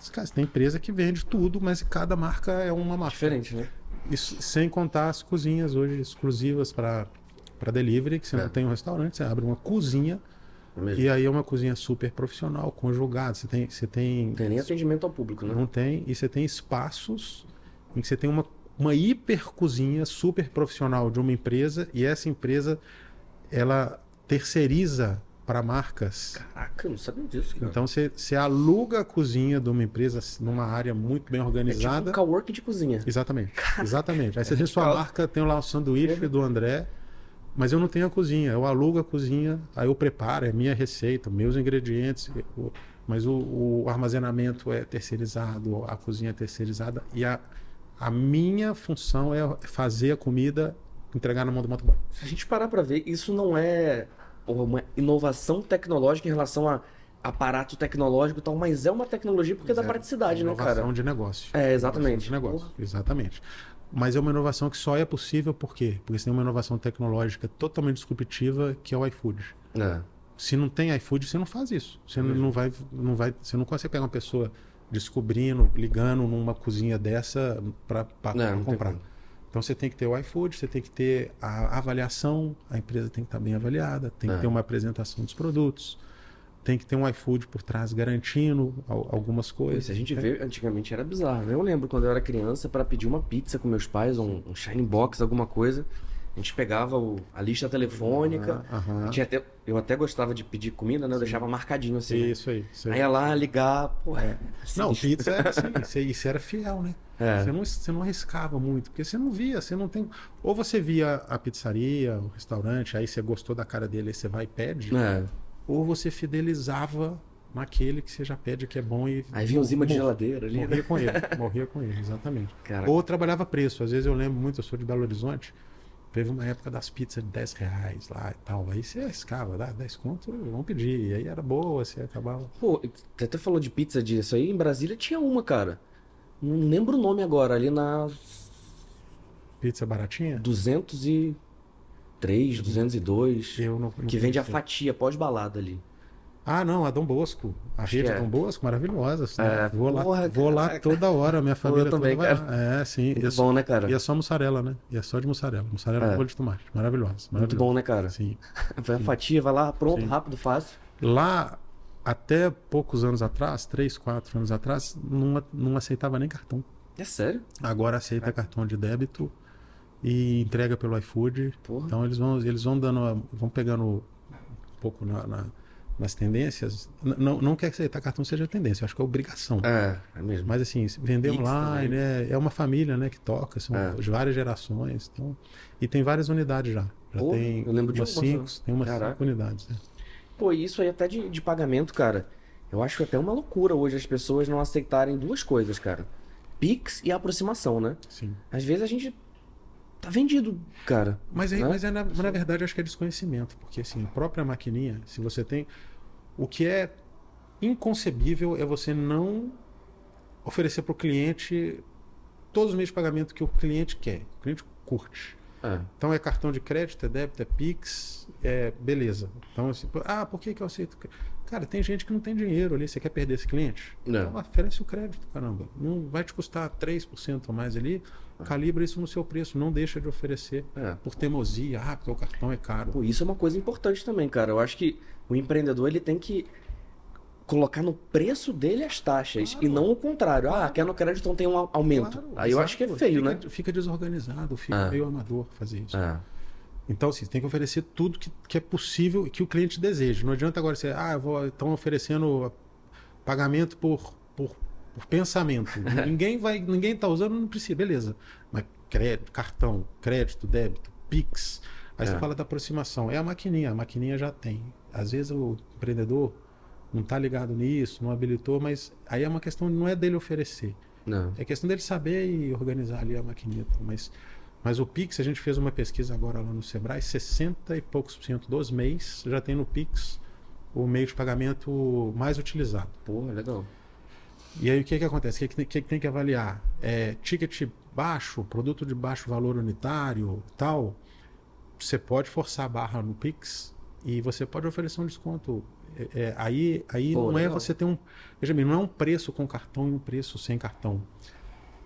[SPEAKER 4] Os caras tem empresa que vende tudo, mas cada marca é uma marca.
[SPEAKER 3] Diferente, né?
[SPEAKER 4] Isso, sem contar as cozinhas hoje exclusivas para para delivery, que você
[SPEAKER 3] É.
[SPEAKER 4] não tem um restaurante, você abre uma cozinha
[SPEAKER 3] É mesmo.
[SPEAKER 4] e aí é uma cozinha super profissional, conjugada. Você tem, você tem
[SPEAKER 3] Não tem nem atendimento ao público, né?
[SPEAKER 4] não tem. E você tem espaços em que você tem uma, uma hiper cozinha super profissional de uma empresa e essa empresa ela terceiriza para marcas.
[SPEAKER 3] Caraca, eu não sabia disso, cara.
[SPEAKER 4] Então você, aluga a cozinha de uma empresa numa área muito bem
[SPEAKER 3] é tipo
[SPEAKER 4] organizada.
[SPEAKER 3] um cowork de cozinha.
[SPEAKER 4] Exatamente. Exatamente. Aí você tem sua marca, tem lá o sanduíche do André, mas eu não tenho a cozinha. Eu alugo a cozinha, aí eu preparo, é minha receita, meus ingredientes, mas o, o armazenamento é terceirizado, a cozinha é terceirizada e a, a minha função é fazer a comida, entregar na mão do motoboy.
[SPEAKER 3] Se a gente parar pra ver, isso não é uma inovação tecnológica em relação a aparato tecnológico e tal, mas é uma tecnologia porque é da praticidade, né,
[SPEAKER 4] inovação
[SPEAKER 3] cara?
[SPEAKER 4] de negócio.
[SPEAKER 3] É, exatamente.
[SPEAKER 4] Inovação de negócio,
[SPEAKER 3] Porra.
[SPEAKER 4] exatamente. Mas é uma inovação que só é possível por quê? Porque você tem uma inovação tecnológica totalmente disruptiva, que é o iFood.
[SPEAKER 3] É.
[SPEAKER 4] Se não tem iFood, você não faz isso. Você não vai, não vai, você não consegue pegar uma pessoa descobrindo, ligando numa cozinha dessa para
[SPEAKER 3] tem
[SPEAKER 4] comprar. Então você tem que ter o iFood, você tem que ter a avaliação, a empresa tem que estar bem avaliada, tem
[SPEAKER 3] É.
[SPEAKER 4] que ter uma apresentação dos produtos, tem que ter um iFood por trás garantindo al- algumas coisas.
[SPEAKER 3] se a gente vê, antigamente era bizarro. né? Eu lembro quando eu era criança, pra pedir uma pizza com meus pais, um, um Shining Box, alguma coisa, a gente pegava o- a lista telefônica.
[SPEAKER 4] Aham.
[SPEAKER 3] Tinha até, eu até gostava de pedir comida, né? Eu deixava marcadinho assim. né?
[SPEAKER 4] Isso aí. isso aí.
[SPEAKER 3] Aí ia lá ligar, pô, é. [laughs]
[SPEAKER 4] Não,
[SPEAKER 3] sinistro.
[SPEAKER 4] pizza era assim, você era fiel, né?
[SPEAKER 3] É.
[SPEAKER 4] Você, não, você não arriscava muito, porque você não via, você não tem. Ou você via a pizzaria, o restaurante, aí você gostou da cara dele, aí você vai e pede,
[SPEAKER 3] É.
[SPEAKER 4] ou você fidelizava naquele que você já pede que é bom e.
[SPEAKER 3] Aí vinha um imã de geladeira ali.
[SPEAKER 4] Morria
[SPEAKER 3] Né?
[SPEAKER 4] com ele, [laughs] morria com ele, exatamente.
[SPEAKER 3] Caraca.
[SPEAKER 4] Ou trabalhava preço. Às vezes eu lembro muito, eu sou de Belo Horizonte, teve uma época das pizzas de 10 reais lá e tal. Aí você arriscava, dá 10 conto, vamos pedir. E aí era boa, você acabava.
[SPEAKER 3] Pô, você até falou de pizza disso aí. Em Brasília tinha uma, cara. Não lembro o nome agora, ali na
[SPEAKER 4] Pizza baratinha?
[SPEAKER 3] 203, 202.
[SPEAKER 4] Eu não, não
[SPEAKER 3] Que vende a fatia pós-balada ali.
[SPEAKER 4] Ah, não, a Dom Bosco. A
[SPEAKER 3] Acho
[SPEAKER 4] rede
[SPEAKER 3] é.
[SPEAKER 4] Dom Bosco, maravilhosa. assim.
[SPEAKER 3] É,
[SPEAKER 4] vou lá,
[SPEAKER 3] porra,
[SPEAKER 4] vou lá toda hora, minha família
[SPEAKER 3] também,
[SPEAKER 4] toda vai lá. É, sim. E é,
[SPEAKER 3] Muito
[SPEAKER 4] só,
[SPEAKER 3] bom, né, cara?
[SPEAKER 4] e é só mussarela, né? E é só de mussarela. Mussarela
[SPEAKER 3] É.
[SPEAKER 4] com molho de tomate. Maravilhosa.
[SPEAKER 3] Muito bom, né, cara?
[SPEAKER 4] Sim. [laughs]
[SPEAKER 3] Vai a fatia, vai lá, pronto,
[SPEAKER 4] Sim.
[SPEAKER 3] rápido, fácil.
[SPEAKER 4] Lá, até poucos anos atrás, três, quatro anos atrás, não, não aceitava nem cartão.
[SPEAKER 3] É sério?
[SPEAKER 4] Agora aceita cartão de débito e entrega pelo iFood.
[SPEAKER 3] Porra.
[SPEAKER 4] Então eles vão, eles vão dando, vão pegando um pouco na- na- nas tendências. Não, não quer que aceitar cartão seja tendência, eu acho que é obrigação.
[SPEAKER 3] É, é mesmo.
[SPEAKER 4] Mas assim, vender
[SPEAKER 3] Pix
[SPEAKER 4] online, né? É uma família, né, que toca, são
[SPEAKER 3] É.
[SPEAKER 4] várias gerações. Então, e tem várias unidades já. Já
[SPEAKER 3] Porra,
[SPEAKER 4] tem
[SPEAKER 3] eu lembro de
[SPEAKER 4] umas
[SPEAKER 3] uma
[SPEAKER 4] cinco, tem umas
[SPEAKER 3] Caraca.
[SPEAKER 4] cinco unidades. né?
[SPEAKER 3] Pô, isso aí até de, de pagamento, cara. Eu acho até uma loucura hoje as pessoas não aceitarem duas coisas, cara. Pix e aproximação, né?
[SPEAKER 4] Sim.
[SPEAKER 3] Às vezes a gente tá vendido, cara.
[SPEAKER 4] Mas, é,
[SPEAKER 3] né?
[SPEAKER 4] mas é na, na verdade acho que é desconhecimento, porque assim, a própria maquininha, se você tem. O que é inconcebível é você não oferecer para o cliente todos os meios de pagamento que o cliente quer, o cliente curte.
[SPEAKER 3] É.
[SPEAKER 4] Então é cartão de crédito, é débito, é Pix, é beleza. Então assim, ah, por que, que eu aceito? Cara, tem gente que não tem dinheiro ali, você quer perder esse cliente?
[SPEAKER 3] Não.
[SPEAKER 4] Então oferece o crédito, caramba. Não vai te custar 3% a mais ali, calibra isso no seu preço, não deixa de oferecer
[SPEAKER 3] É.
[SPEAKER 4] por teimosia, ah, porque o cartão é caro.
[SPEAKER 3] Pô, isso é uma coisa importante também, cara. Eu acho que o empreendedor ele tem que colocar no preço dele as taxas e não o contrário. Ah, quer no crédito então tem um aumento.
[SPEAKER 4] Claro,
[SPEAKER 3] Aí eu
[SPEAKER 4] exato.
[SPEAKER 3] acho que é feio,
[SPEAKER 4] fica,
[SPEAKER 3] né?
[SPEAKER 4] Fica desorganizado, fica
[SPEAKER 3] Ah.
[SPEAKER 4] meio amador fazer isso.
[SPEAKER 3] É.
[SPEAKER 4] Então, assim, tem que oferecer tudo que, que é possível e que o cliente deseja. Não adianta agora você, ah, estão oferecendo pagamento por, por, por pensamento. [laughs] ninguém vai, ninguém está usando, não precisa, beleza. Mas crédito, cartão, crédito, débito, Pix. Aí
[SPEAKER 3] É.
[SPEAKER 4] você fala da aproximação. É a maquininha, a maquininha já tem. Às vezes o empreendedor não está ligado nisso, não habilitou, mas aí é uma questão, não é dele oferecer.
[SPEAKER 3] Não.
[SPEAKER 4] É questão dele saber e organizar ali a maquininha. Mas, mas o Pix, a gente fez uma pesquisa agora lá no Sebrae, 60 e poucos por cento dos mês já tem no Pix o meio de pagamento mais utilizado.
[SPEAKER 3] Porra, legal.
[SPEAKER 4] E aí o que, que acontece? O que, que, tem- que avaliar? É, ticket baixo, produto de baixo valor unitário tal. Você pode forçar a barra no Pix e você pode oferecer um desconto. É, é, aí aí
[SPEAKER 3] Pô,
[SPEAKER 4] não é
[SPEAKER 3] legal.
[SPEAKER 4] você ter um. Veja bem, não é um preço com cartão e um preço sem cartão.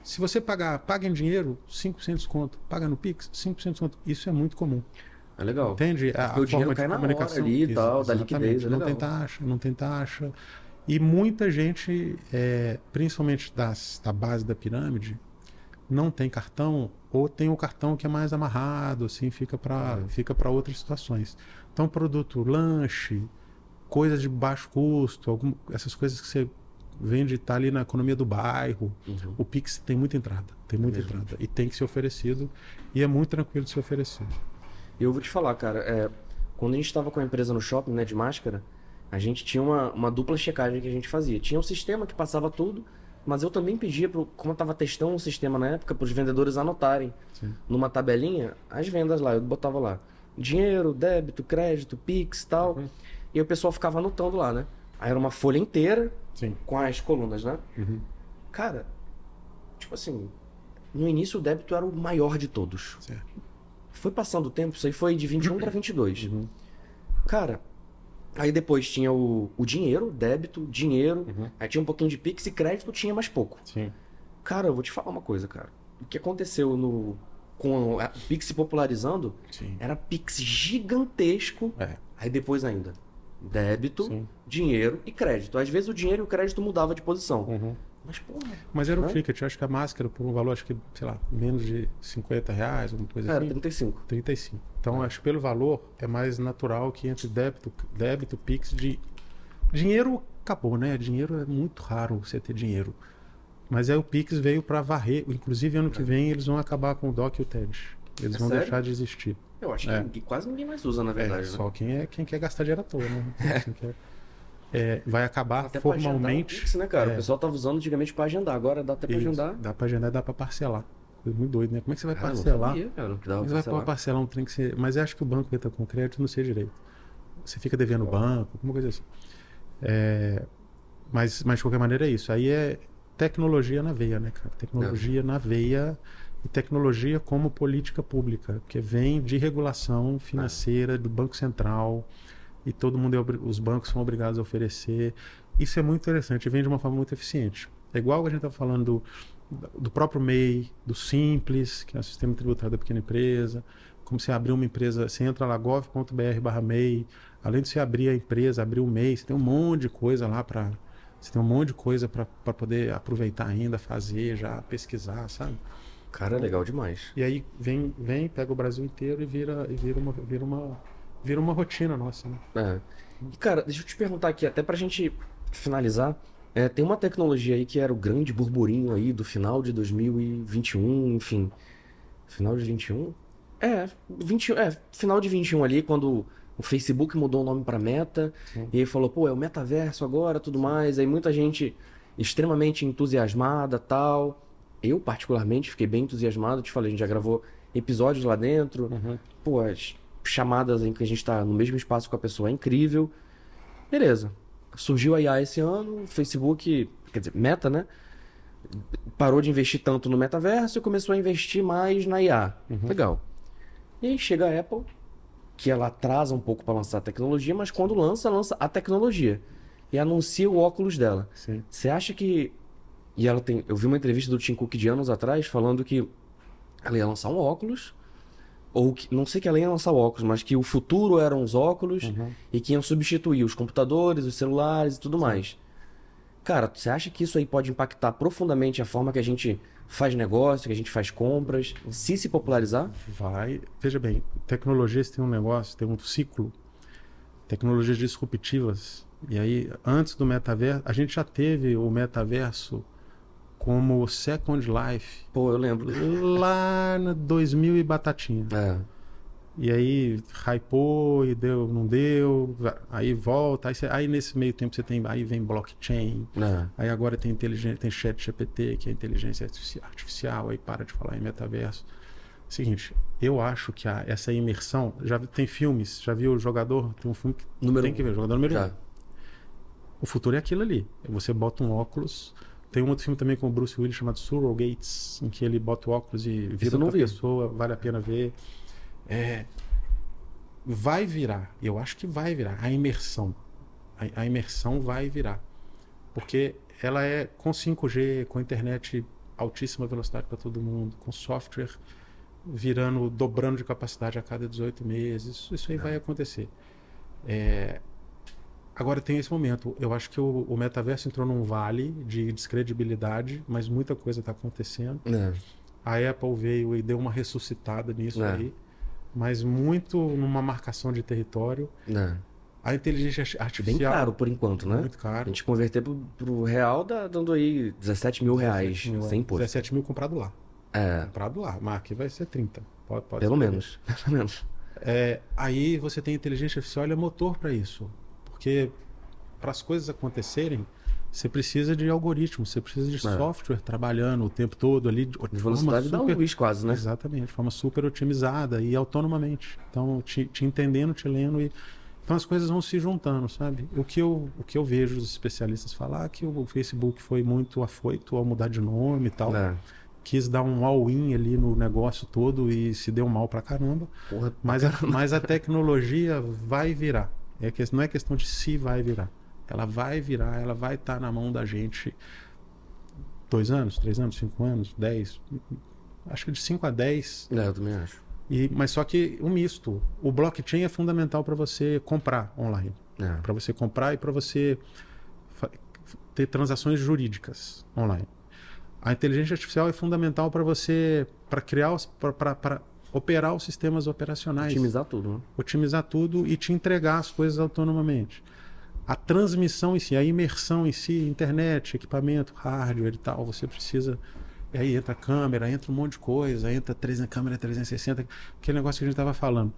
[SPEAKER 4] Se você pagar, paga em dinheiro, 5% de desconto. Paga no Pix, 5% de desconto. Isso é muito comum.
[SPEAKER 3] É legal.
[SPEAKER 4] Entende? A,
[SPEAKER 3] Porque o dinheiro cai na hora
[SPEAKER 4] comunicação
[SPEAKER 3] ali e tal, da liquidez, é
[SPEAKER 4] Não
[SPEAKER 3] legal.
[SPEAKER 4] tem taxa, não tem taxa. E muita gente, é, principalmente das, da base da pirâmide, não tem cartão ou tem o cartão que é mais amarrado, assim, fica para
[SPEAKER 3] Uhum.
[SPEAKER 4] fica para outras situações. Então, produto lanche, coisas de baixo custo, algum, essas coisas que você vende tá ali na economia do bairro.
[SPEAKER 3] Uhum.
[SPEAKER 4] O Pix tem muita entrada, tem muita
[SPEAKER 3] Mesmo.
[SPEAKER 4] entrada e tem que ser oferecido e é muito tranquilo de ser oferecido.
[SPEAKER 3] Eu vou te falar, cara, é, quando a gente estava com a empresa no shopping, né, de máscara, a gente tinha uma, uma dupla checagem que a gente fazia. Tinha um sistema que passava tudo, mas eu também pedia, pro, como eu estava testando um sistema na época, para os vendedores anotarem
[SPEAKER 4] Sim.
[SPEAKER 3] numa tabelinha as vendas lá. Eu botava lá dinheiro, débito, crédito, Pix tal.
[SPEAKER 4] Uhum.
[SPEAKER 3] E o pessoal ficava anotando lá, né? Aí era uma folha inteira
[SPEAKER 4] Sim.
[SPEAKER 3] com as colunas, né?
[SPEAKER 4] Uhum.
[SPEAKER 3] Cara, tipo assim, no início o débito era o maior de todos.
[SPEAKER 4] Certo.
[SPEAKER 3] Foi passando o tempo, isso aí foi de 21 para 22.
[SPEAKER 4] Uhum.
[SPEAKER 3] Cara, aí depois tinha o, o dinheiro, débito, dinheiro,
[SPEAKER 4] Uhum.
[SPEAKER 3] aí tinha um pouquinho de Pix e crédito tinha mais pouco.
[SPEAKER 4] Sim.
[SPEAKER 3] Cara, eu vou te falar uma coisa, cara. O que aconteceu no com a- o Pix se popularizando
[SPEAKER 4] Sim.
[SPEAKER 3] era Pix gigantesco,
[SPEAKER 4] É.
[SPEAKER 3] aí depois ainda débito,
[SPEAKER 4] Sim.
[SPEAKER 3] dinheiro e crédito. Às vezes o dinheiro e o crédito mudava de posição.
[SPEAKER 4] Uhum.
[SPEAKER 3] Mas porra,
[SPEAKER 4] Mas era o
[SPEAKER 3] Hã?
[SPEAKER 4] ticket, acho que a máscara por um valor, acho que, sei lá, menos de 50 reais, alguma coisa
[SPEAKER 3] era
[SPEAKER 4] assim.
[SPEAKER 3] 35.
[SPEAKER 4] 35. Então, acho que pelo valor é mais natural que entre débito, débito, Pix, de. Dinheiro acabou, né? Dinheiro é muito raro você ter dinheiro. Mas aí o Pix veio para varrer. Inclusive, ano que vem eles vão acabar com o DOC e o TED. Eles
[SPEAKER 3] É
[SPEAKER 4] vão
[SPEAKER 3] sério?
[SPEAKER 4] deixar de existir.
[SPEAKER 3] Eu acho que
[SPEAKER 4] É.
[SPEAKER 3] ninguém- quase ninguém mais usa, na
[SPEAKER 4] É,
[SPEAKER 3] verdade. né?
[SPEAKER 4] só quem, é, quem quer gastar dinheiro à toa, né? [laughs] Quer- É, vai acabar
[SPEAKER 3] Até agendar
[SPEAKER 4] formalmente.
[SPEAKER 3] Pix, né, cara?
[SPEAKER 4] É.
[SPEAKER 3] O pessoal tava usando antigamente pra agendar, agora dá até
[SPEAKER 4] Isso,
[SPEAKER 3] agendar.
[SPEAKER 4] Dá pra agendar e dá pra parcelar. Coisa muito doida, né? Como é que você vai
[SPEAKER 3] Cara, não
[SPEAKER 4] parcelar?
[SPEAKER 3] sabia, cara, que dava
[SPEAKER 4] Mas
[SPEAKER 3] pra
[SPEAKER 4] vai
[SPEAKER 3] parcelar.
[SPEAKER 4] parcelar um trem que você. Mas eu acho que o banco entra com crédito, não sei direito. Você fica devendo o banco, alguma coisa assim. É, Mas, mas de qualquer maneira é isso. Aí é tecnologia na veia, né, cara? Tecnologia na veia e tecnologia como política pública, que vem de regulação financeira do Banco Central e todo mundo é os bancos são obrigados a oferecer. Isso é muito interessante, vem de uma forma muito eficiente. É igual a gente está falando do, do próprio MEI, do Simples, que é o Sistema Tributário da Pequena Empresa, como você abrir uma empresa, você entra lá gov.br barra MEI, além de você abrir a empresa, abrir o MEI, você tem um monte de coisa lá para você tem um monte de coisa para poder aproveitar ainda, fazer, já pesquisar, sabe?
[SPEAKER 3] Cara, é legal demais.
[SPEAKER 4] E aí vem, vem, pega o Brasil inteiro e vira, e vira uma, vira uma, vira uma rotina nossa, né?
[SPEAKER 3] É. E, cara, deixa eu te perguntar aqui, até pra gente finalizar. é, tem uma tecnologia aí que era o grande burburinho aí do final de 2021, enfim. Final de 21? É, 21, é, final de 21 ali, quando o Facebook mudou o nome pra Meta.
[SPEAKER 4] Sim.
[SPEAKER 3] E aí falou, pô, é o metaverso agora, tudo mais. Aí muita gente extremamente entusiasmada tal. Eu, particularmente, fiquei bem entusiasmado. Te falei, a gente já gravou episódios lá dentro.
[SPEAKER 4] Uhum.
[SPEAKER 3] Pô, as chamadas em que a gente tá no mesmo espaço com a pessoa é incrível. Beleza. Surgiu a IA esse ano, o Facebook, quer dizer, Meta, né? Parou de investir tanto no metaverso e começou a investir mais na IA. Legal. E aí chega a Apple, que ela atrasa um pouco para lançar a tecnologia, mas quando lança, lança a tecnologia. E anuncia o óculos dela. Você acha que. E ela tem. Eu vi uma entrevista do Tim Cook de anos atrás falando que ela ia lançar um óculos. Ou que. Não sei que ela ia lançar o óculos, mas que o futuro eram os óculos
[SPEAKER 4] Uhum.
[SPEAKER 3] e que iam substituir os computadores, os celulares e tudo mais. Cara, você acha que isso aí pode impactar profundamente a forma que a gente faz negócio, que a gente faz compras, se se popularizar?
[SPEAKER 4] Vai. Veja bem, tecnologias tem um negócio, tem um ciclo. Tecnologias disruptivas. E aí, antes do metaverso, a gente já teve o metaverso como Second Life
[SPEAKER 3] Pô, eu lembro.
[SPEAKER 4] lá no 2000 e batatinha.
[SPEAKER 3] É.
[SPEAKER 4] E aí hypou e deu, não deu, aí volta, aí, aí nesse meio tempo você tem, aí vem blockchain,
[SPEAKER 3] É.
[SPEAKER 4] aí agora tem inteligência, tem chat GPT, que é inteligência artifici- artificial, aí para de falar em metaverso. Seguinte, eu acho que a- essa imersão, já tem filmes, já viu o jogador, tem um filme que
[SPEAKER 3] Número
[SPEAKER 4] tem
[SPEAKER 3] um.
[SPEAKER 4] que ver, jogador número
[SPEAKER 3] Já.
[SPEAKER 4] um. O futuro é aquilo ali. Você bota um óculos. Tem um outro filme também com o Bruce Willis chamado Surrogates, em que ele bota o óculos e vira
[SPEAKER 3] vi.
[SPEAKER 4] pessoa, vale a pena ver. É, vai virar, eu acho que vai virar a imersão. A, a imersão vai virar. Porque ela é com 5G, com internet altíssima velocidade para todo mundo, com software virando, dobrando de capacidade a cada 18 meses. Isso, isso aí vai acontecer. É, Agora tem esse momento. Eu acho que o, o metaverso entrou num vale de descredibilidade, mas muita coisa está acontecendo.
[SPEAKER 3] É.
[SPEAKER 4] A Apple veio e deu uma ressuscitada nisso
[SPEAKER 3] É.
[SPEAKER 4] aí, mas muito numa marcação de território.
[SPEAKER 3] É.
[SPEAKER 4] A inteligência
[SPEAKER 3] Bem
[SPEAKER 4] artificial.
[SPEAKER 3] caro por enquanto, né?
[SPEAKER 4] Muito
[SPEAKER 3] A
[SPEAKER 4] caro.
[SPEAKER 3] gente converter pro, pro real dá dando aí 17 mil reais
[SPEAKER 4] 17 mil,
[SPEAKER 3] sem
[SPEAKER 4] é.
[SPEAKER 3] imposto.
[SPEAKER 4] 17 mil comprado lá.
[SPEAKER 3] É,
[SPEAKER 4] Comprado lá. Mas aqui vai ser 30. Pode, pode
[SPEAKER 3] pelo
[SPEAKER 4] ser.
[SPEAKER 3] menos. [laughs] Pelo menos.
[SPEAKER 4] É, aí você tem inteligência artificial, ele é motor para isso. Porque para as coisas acontecerem, você precisa de algoritmos, você precisa de software trabalhando o tempo todo ali. De, de
[SPEAKER 3] velocidade dá
[SPEAKER 4] super-
[SPEAKER 3] luz quase, né?
[SPEAKER 4] Exatamente, de forma super otimizada e autonomamente. Então, te, te entendendo, te lendo e. Então as coisas vão se juntando, sabe? O que eu, o que eu vejo os especialistas falar é que o Facebook foi muito afoito ao mudar de nome e tal.
[SPEAKER 3] É.
[SPEAKER 4] Quis dar um all-in ali no negócio todo e se deu mal pra caramba.
[SPEAKER 3] Porra,
[SPEAKER 4] Mas a, mas a tecnologia vai virar. É que, não é questão de se vai virar. Ela vai virar, ela vai estar na mão da gente dois anos, três anos, cinco anos, dez. Acho que de cinco a dez.
[SPEAKER 3] é, eu também acho.
[SPEAKER 4] E, mas só que um misto. O blockchain é fundamental para você comprar online.
[SPEAKER 3] É.
[SPEAKER 4] Para você comprar e para você ter transações jurídicas online. A inteligência artificial é fundamental para você para criar para operar os sistemas operacionais
[SPEAKER 3] Otimizar tudo, né?
[SPEAKER 4] otimizar tudo e te entregar as coisas autonomamente. A transmissão em si, a imersão em si, internet, equipamento, hardware e tal, você precisa. E aí entra câmera, entra um monte de coisa, entra 300, câmera 360, aquele negócio que a gente estava falando.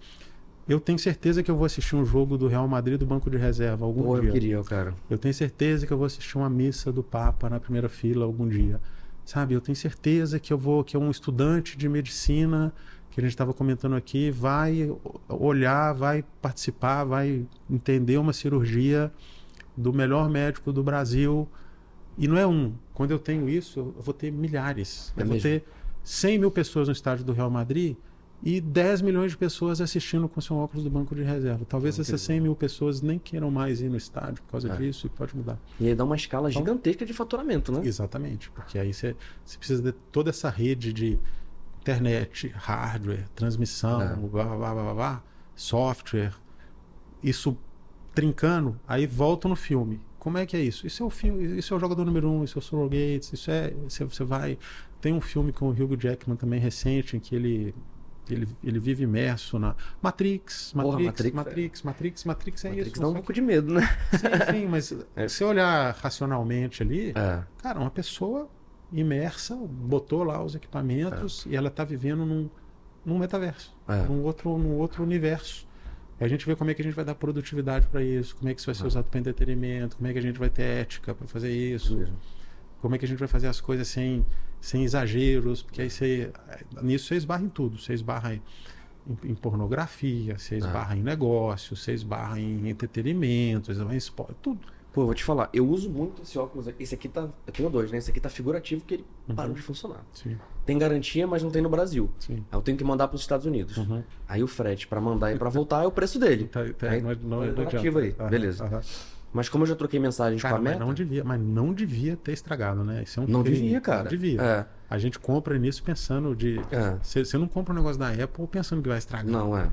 [SPEAKER 4] Eu tenho certeza que eu vou assistir um jogo do Real Madrid do banco de reserva algum
[SPEAKER 3] Pô, eu
[SPEAKER 4] dia.
[SPEAKER 3] queria, cara.
[SPEAKER 4] Eu tenho certeza que eu vou assistir uma missa do Papa na primeira fila algum dia. Sabe, eu tenho certeza que eu vou, que um estudante de medicina, que a gente estava comentando aqui, vai olhar, vai participar, vai entender uma cirurgia do melhor médico do Brasil. E não é um. Quando eu tenho isso, eu vou ter milhares.
[SPEAKER 3] É
[SPEAKER 4] eu vou
[SPEAKER 3] mesmo?
[SPEAKER 4] ter 100 mil pessoas no estádio do Real Madrid e 10 milhões de pessoas assistindo com seu óculos do banco de reserva. Talvez essas 100 mil pessoas nem queiram mais ir no estádio por causa
[SPEAKER 3] É.
[SPEAKER 4] disso e pode mudar.
[SPEAKER 3] E aí dá uma escala
[SPEAKER 4] Então-
[SPEAKER 3] gigantesca de faturamento, né?
[SPEAKER 4] Exatamente, porque aí você, você precisa de toda essa rede de internet, hardware, transmissão,
[SPEAKER 3] É.
[SPEAKER 4] blá, blá, blá, blá, blá, software, isso trincando, aí volta no filme. Como é que é isso? Isso é o filme, isso é o jogador número um, isso é o Surrogates, isso é. Você, você vai. Tem um filme com o Hugh Jackman também recente, em que ele. Ele, ele vive imerso na Matrix,
[SPEAKER 3] Porra,
[SPEAKER 4] Matrix,
[SPEAKER 3] Matrix,
[SPEAKER 4] Matrix, Matrix, Matrix, é
[SPEAKER 3] Matrix
[SPEAKER 4] isso.
[SPEAKER 3] dá um pouco de medo, né?
[SPEAKER 4] que- Sim, sim, mas [laughs] se olhar racionalmente ali,
[SPEAKER 3] É.
[SPEAKER 4] Cara, uma pessoa imersa, botou lá os equipamentos e ela está vivendo num, num metaverso,
[SPEAKER 3] É.
[SPEAKER 4] num, outro, num outro universo. E a gente vê como é que a gente vai dar produtividade para isso, como é que isso vai ser usado para entretenimento, como é que a gente vai ter ética para fazer isso.
[SPEAKER 3] mesmo.
[SPEAKER 4] Como é que a gente vai fazer as coisas sem, sem exageros? Porque aí você. Nisso você esbarra em tudo. Você esbarra em, em, em pornografia, você esbarra em negócio, você esbarra em entretenimento, você esbarra em esporte, tudo.
[SPEAKER 3] Pô, eu vou te falar, eu uso muito esse óculos. aqui. Esse aqui tá. Eu tenho dois, né? Esse aqui tá figurativo porque ele parou de funcionar.
[SPEAKER 4] Sim,
[SPEAKER 3] Tem garantia, mas não tem no Brasil.
[SPEAKER 4] sim.
[SPEAKER 3] Aí eu tenho que mandar para os Estados Unidos.
[SPEAKER 4] Uhum.
[SPEAKER 3] Aí o frete para mandar e para voltar é o preço dele.
[SPEAKER 4] Tá, tá,
[SPEAKER 3] Aí,
[SPEAKER 4] não, não, não
[SPEAKER 3] ativo aí,
[SPEAKER 4] Aham,
[SPEAKER 3] beleza.
[SPEAKER 4] aham.
[SPEAKER 3] Mas como eu já troquei mensagens
[SPEAKER 4] Cara,
[SPEAKER 3] com a
[SPEAKER 4] mas
[SPEAKER 3] Meta,
[SPEAKER 4] não devia, mas não devia ter estragado, né? Isso é um
[SPEAKER 3] não
[SPEAKER 4] crime.
[SPEAKER 3] devia, cara.
[SPEAKER 4] Não devia.
[SPEAKER 3] É,
[SPEAKER 4] A gente compra nisso pensando de.
[SPEAKER 3] é.
[SPEAKER 4] Você você não compra um negócio da Apple pensando que vai estragar.
[SPEAKER 3] Não, é.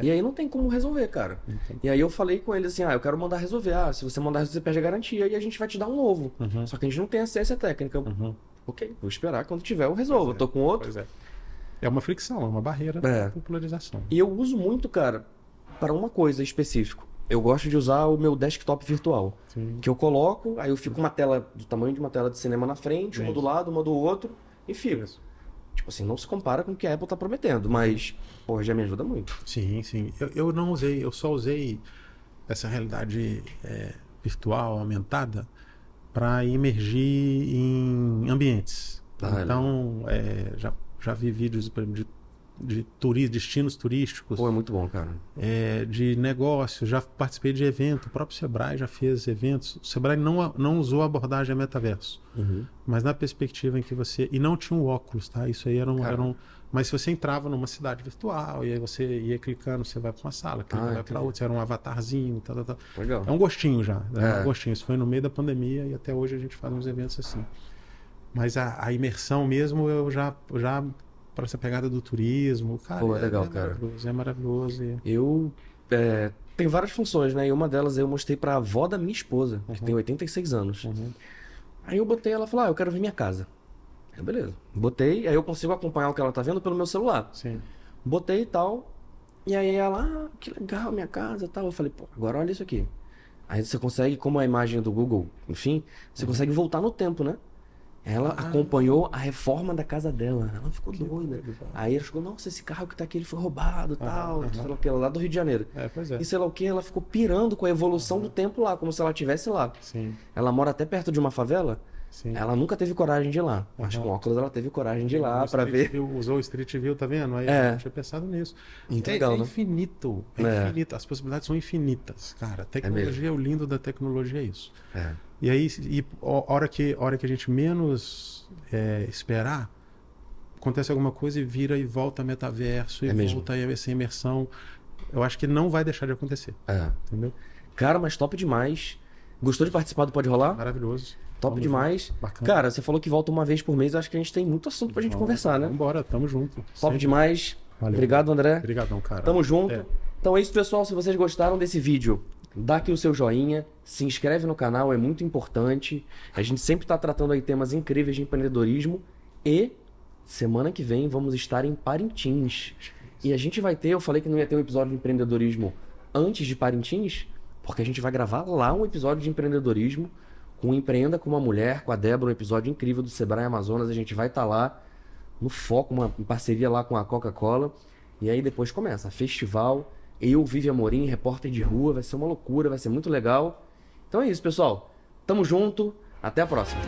[SPEAKER 4] Que-
[SPEAKER 3] E aí não tem como resolver, cara.
[SPEAKER 4] Então,
[SPEAKER 3] E aí eu falei com ele assim, ah, eu quero mandar resolver. Ah, se você mandar resolver, você perde a garantia e a gente vai te dar um novo.
[SPEAKER 4] Uhum.
[SPEAKER 3] Só que a gente não tem assistência técnica.
[SPEAKER 4] Uhum.
[SPEAKER 3] Ok, vou esperar. Quando tiver, eu resolvo. Eu tô com outro.
[SPEAKER 4] É. É uma fricção, é uma barreira
[SPEAKER 3] É.
[SPEAKER 4] de popularização.
[SPEAKER 3] E eu uso muito, cara, para uma coisa específica. Eu gosto de usar o meu desktop virtual.
[SPEAKER 4] Sim.
[SPEAKER 3] Que eu coloco, aí eu fico uma tela do tamanho de uma tela de cinema na frente, uma
[SPEAKER 4] Isso.
[SPEAKER 3] do lado, uma do outro, e fico.
[SPEAKER 4] Isso.
[SPEAKER 3] Tipo assim, não se compara com o que a Apple tá prometendo, mas, pô, já me ajuda muito.
[SPEAKER 4] Sim, sim. Eu, eu não usei, eu só usei essa realidade é, virtual aumentada para emergir em ambientes.
[SPEAKER 3] Ah,
[SPEAKER 4] então, é, já, já vi vídeos de, de turi- destinos turísticos,
[SPEAKER 3] Pô, é muito bom, cara.
[SPEAKER 4] é, de negócios, já participei de evento, o próprio Sebrae já fez eventos. O Sebrae não, não usou a abordagem metaverso,
[SPEAKER 3] Uhum.
[SPEAKER 4] mas na perspectiva em que você. E não tinha um óculos, tá? Isso aí era um. Era um mas se você entrava numa cidade virtual e aí você ia clicando, você vai para uma sala, clica,
[SPEAKER 3] Ah,
[SPEAKER 4] vai para outra, você era um avatarzinho, tal, tal, tal.
[SPEAKER 3] Legal.
[SPEAKER 4] É um gostinho já, é.
[SPEAKER 3] É.
[SPEAKER 4] um gostinho. Isso foi no meio da pandemia e até hoje a gente faz uns eventos assim. Mas a, a imersão mesmo, eu já, já para essa pegada do turismo, cara,
[SPEAKER 3] Pô, é legal,
[SPEAKER 4] é
[SPEAKER 3] cara.
[SPEAKER 4] maravilhoso, é maravilhoso. e-
[SPEAKER 3] Eu. É, tem várias funções, né? E uma delas eu mostrei pra avó da minha esposa, que tem 86 anos.
[SPEAKER 4] Uhum.
[SPEAKER 3] Aí eu botei ela e falei, ah, eu quero ver minha casa. Aí, beleza. Botei, aí eu consigo acompanhar o que ela tá vendo pelo meu celular.
[SPEAKER 4] Sim.
[SPEAKER 3] Botei e tal. E aí ela, ah, que legal minha casa e tal. Eu falei, pô, agora olha isso aqui. Aí você consegue, como a imagem do Google, enfim, você consegue voltar no tempo, né? Ela acompanhou a reforma da casa dela. Ela ficou doida. Aí ela ficou, nossa, esse carro que tá aqui ele foi roubado tal.
[SPEAKER 4] aham.
[SPEAKER 3] Sei lá o que, lá do Rio de Janeiro.
[SPEAKER 4] É, pois é.
[SPEAKER 3] E sei lá o que, ela ficou pirando com a evolução do tempo lá, como se ela estivesse lá.
[SPEAKER 4] Sim,
[SPEAKER 3] Ela mora até perto de uma favela.
[SPEAKER 4] Sim.
[SPEAKER 3] Ela nunca teve coragem de ir lá. Mas
[SPEAKER 4] Aham.
[SPEAKER 3] com óculos ela teve coragem de ir lá
[SPEAKER 4] Street
[SPEAKER 3] ver.
[SPEAKER 4] View, usou o Street View, tá vendo? Aí
[SPEAKER 3] É.
[SPEAKER 4] eu tinha pensado nisso.
[SPEAKER 3] Muito
[SPEAKER 4] é,
[SPEAKER 3] legal,
[SPEAKER 4] é
[SPEAKER 3] né?
[SPEAKER 4] infinito. É,
[SPEAKER 3] É.
[SPEAKER 4] infinito. As possibilidades são infinitas, cara. A tecnologia, o lindo da tecnologia é isso.
[SPEAKER 3] É.
[SPEAKER 4] E aí, e a hora que, a hora que a gente menos é, esperar, acontece alguma coisa e vira e volta metaverso, e
[SPEAKER 3] É mesmo.
[SPEAKER 4] volta essa imersão. Eu acho que não vai deixar de acontecer,
[SPEAKER 3] É.
[SPEAKER 4] entendeu?
[SPEAKER 3] Cara, mas top demais. Gostou de participar do Pode Rolar?
[SPEAKER 4] Maravilhoso.
[SPEAKER 3] Top
[SPEAKER 4] Tamo
[SPEAKER 3] demais.
[SPEAKER 4] junto. Bacana.
[SPEAKER 3] Cara, você falou que volta uma vez por mês. Eu acho que a gente tem muito assunto pra gente
[SPEAKER 4] Vamos-
[SPEAKER 3] conversar, né?
[SPEAKER 4] Vambora, tamo junto.
[SPEAKER 3] Top
[SPEAKER 4] Sempre.
[SPEAKER 3] demais.
[SPEAKER 4] Valeu.
[SPEAKER 3] Obrigado, André.
[SPEAKER 4] Obrigadão, cara.
[SPEAKER 3] Tamo junto.
[SPEAKER 4] É.
[SPEAKER 3] Então é isso, pessoal. Se vocês gostaram desse vídeo, dá aqui o seu joinha, se inscreve no canal, é muito importante. A gente sempre está tratando aí temas incríveis de empreendedorismo. E semana que vem vamos estar em Parintins. E a gente vai ter, eu falei que não ia ter um episódio de empreendedorismo antes de Parintins, porque a gente vai gravar lá um episódio de empreendedorismo com Empreenda com uma Mulher, com a Débora, um episódio incrível do Sebrae Amazonas. A gente vai estar lá no foco, uma em parceria lá com a Coca-Cola. E aí depois começa, festival, eu, Vivi Amorim, repórter de rua, vai ser uma loucura, vai ser muito legal. Então é isso, pessoal. Tamo junto, até a próxima.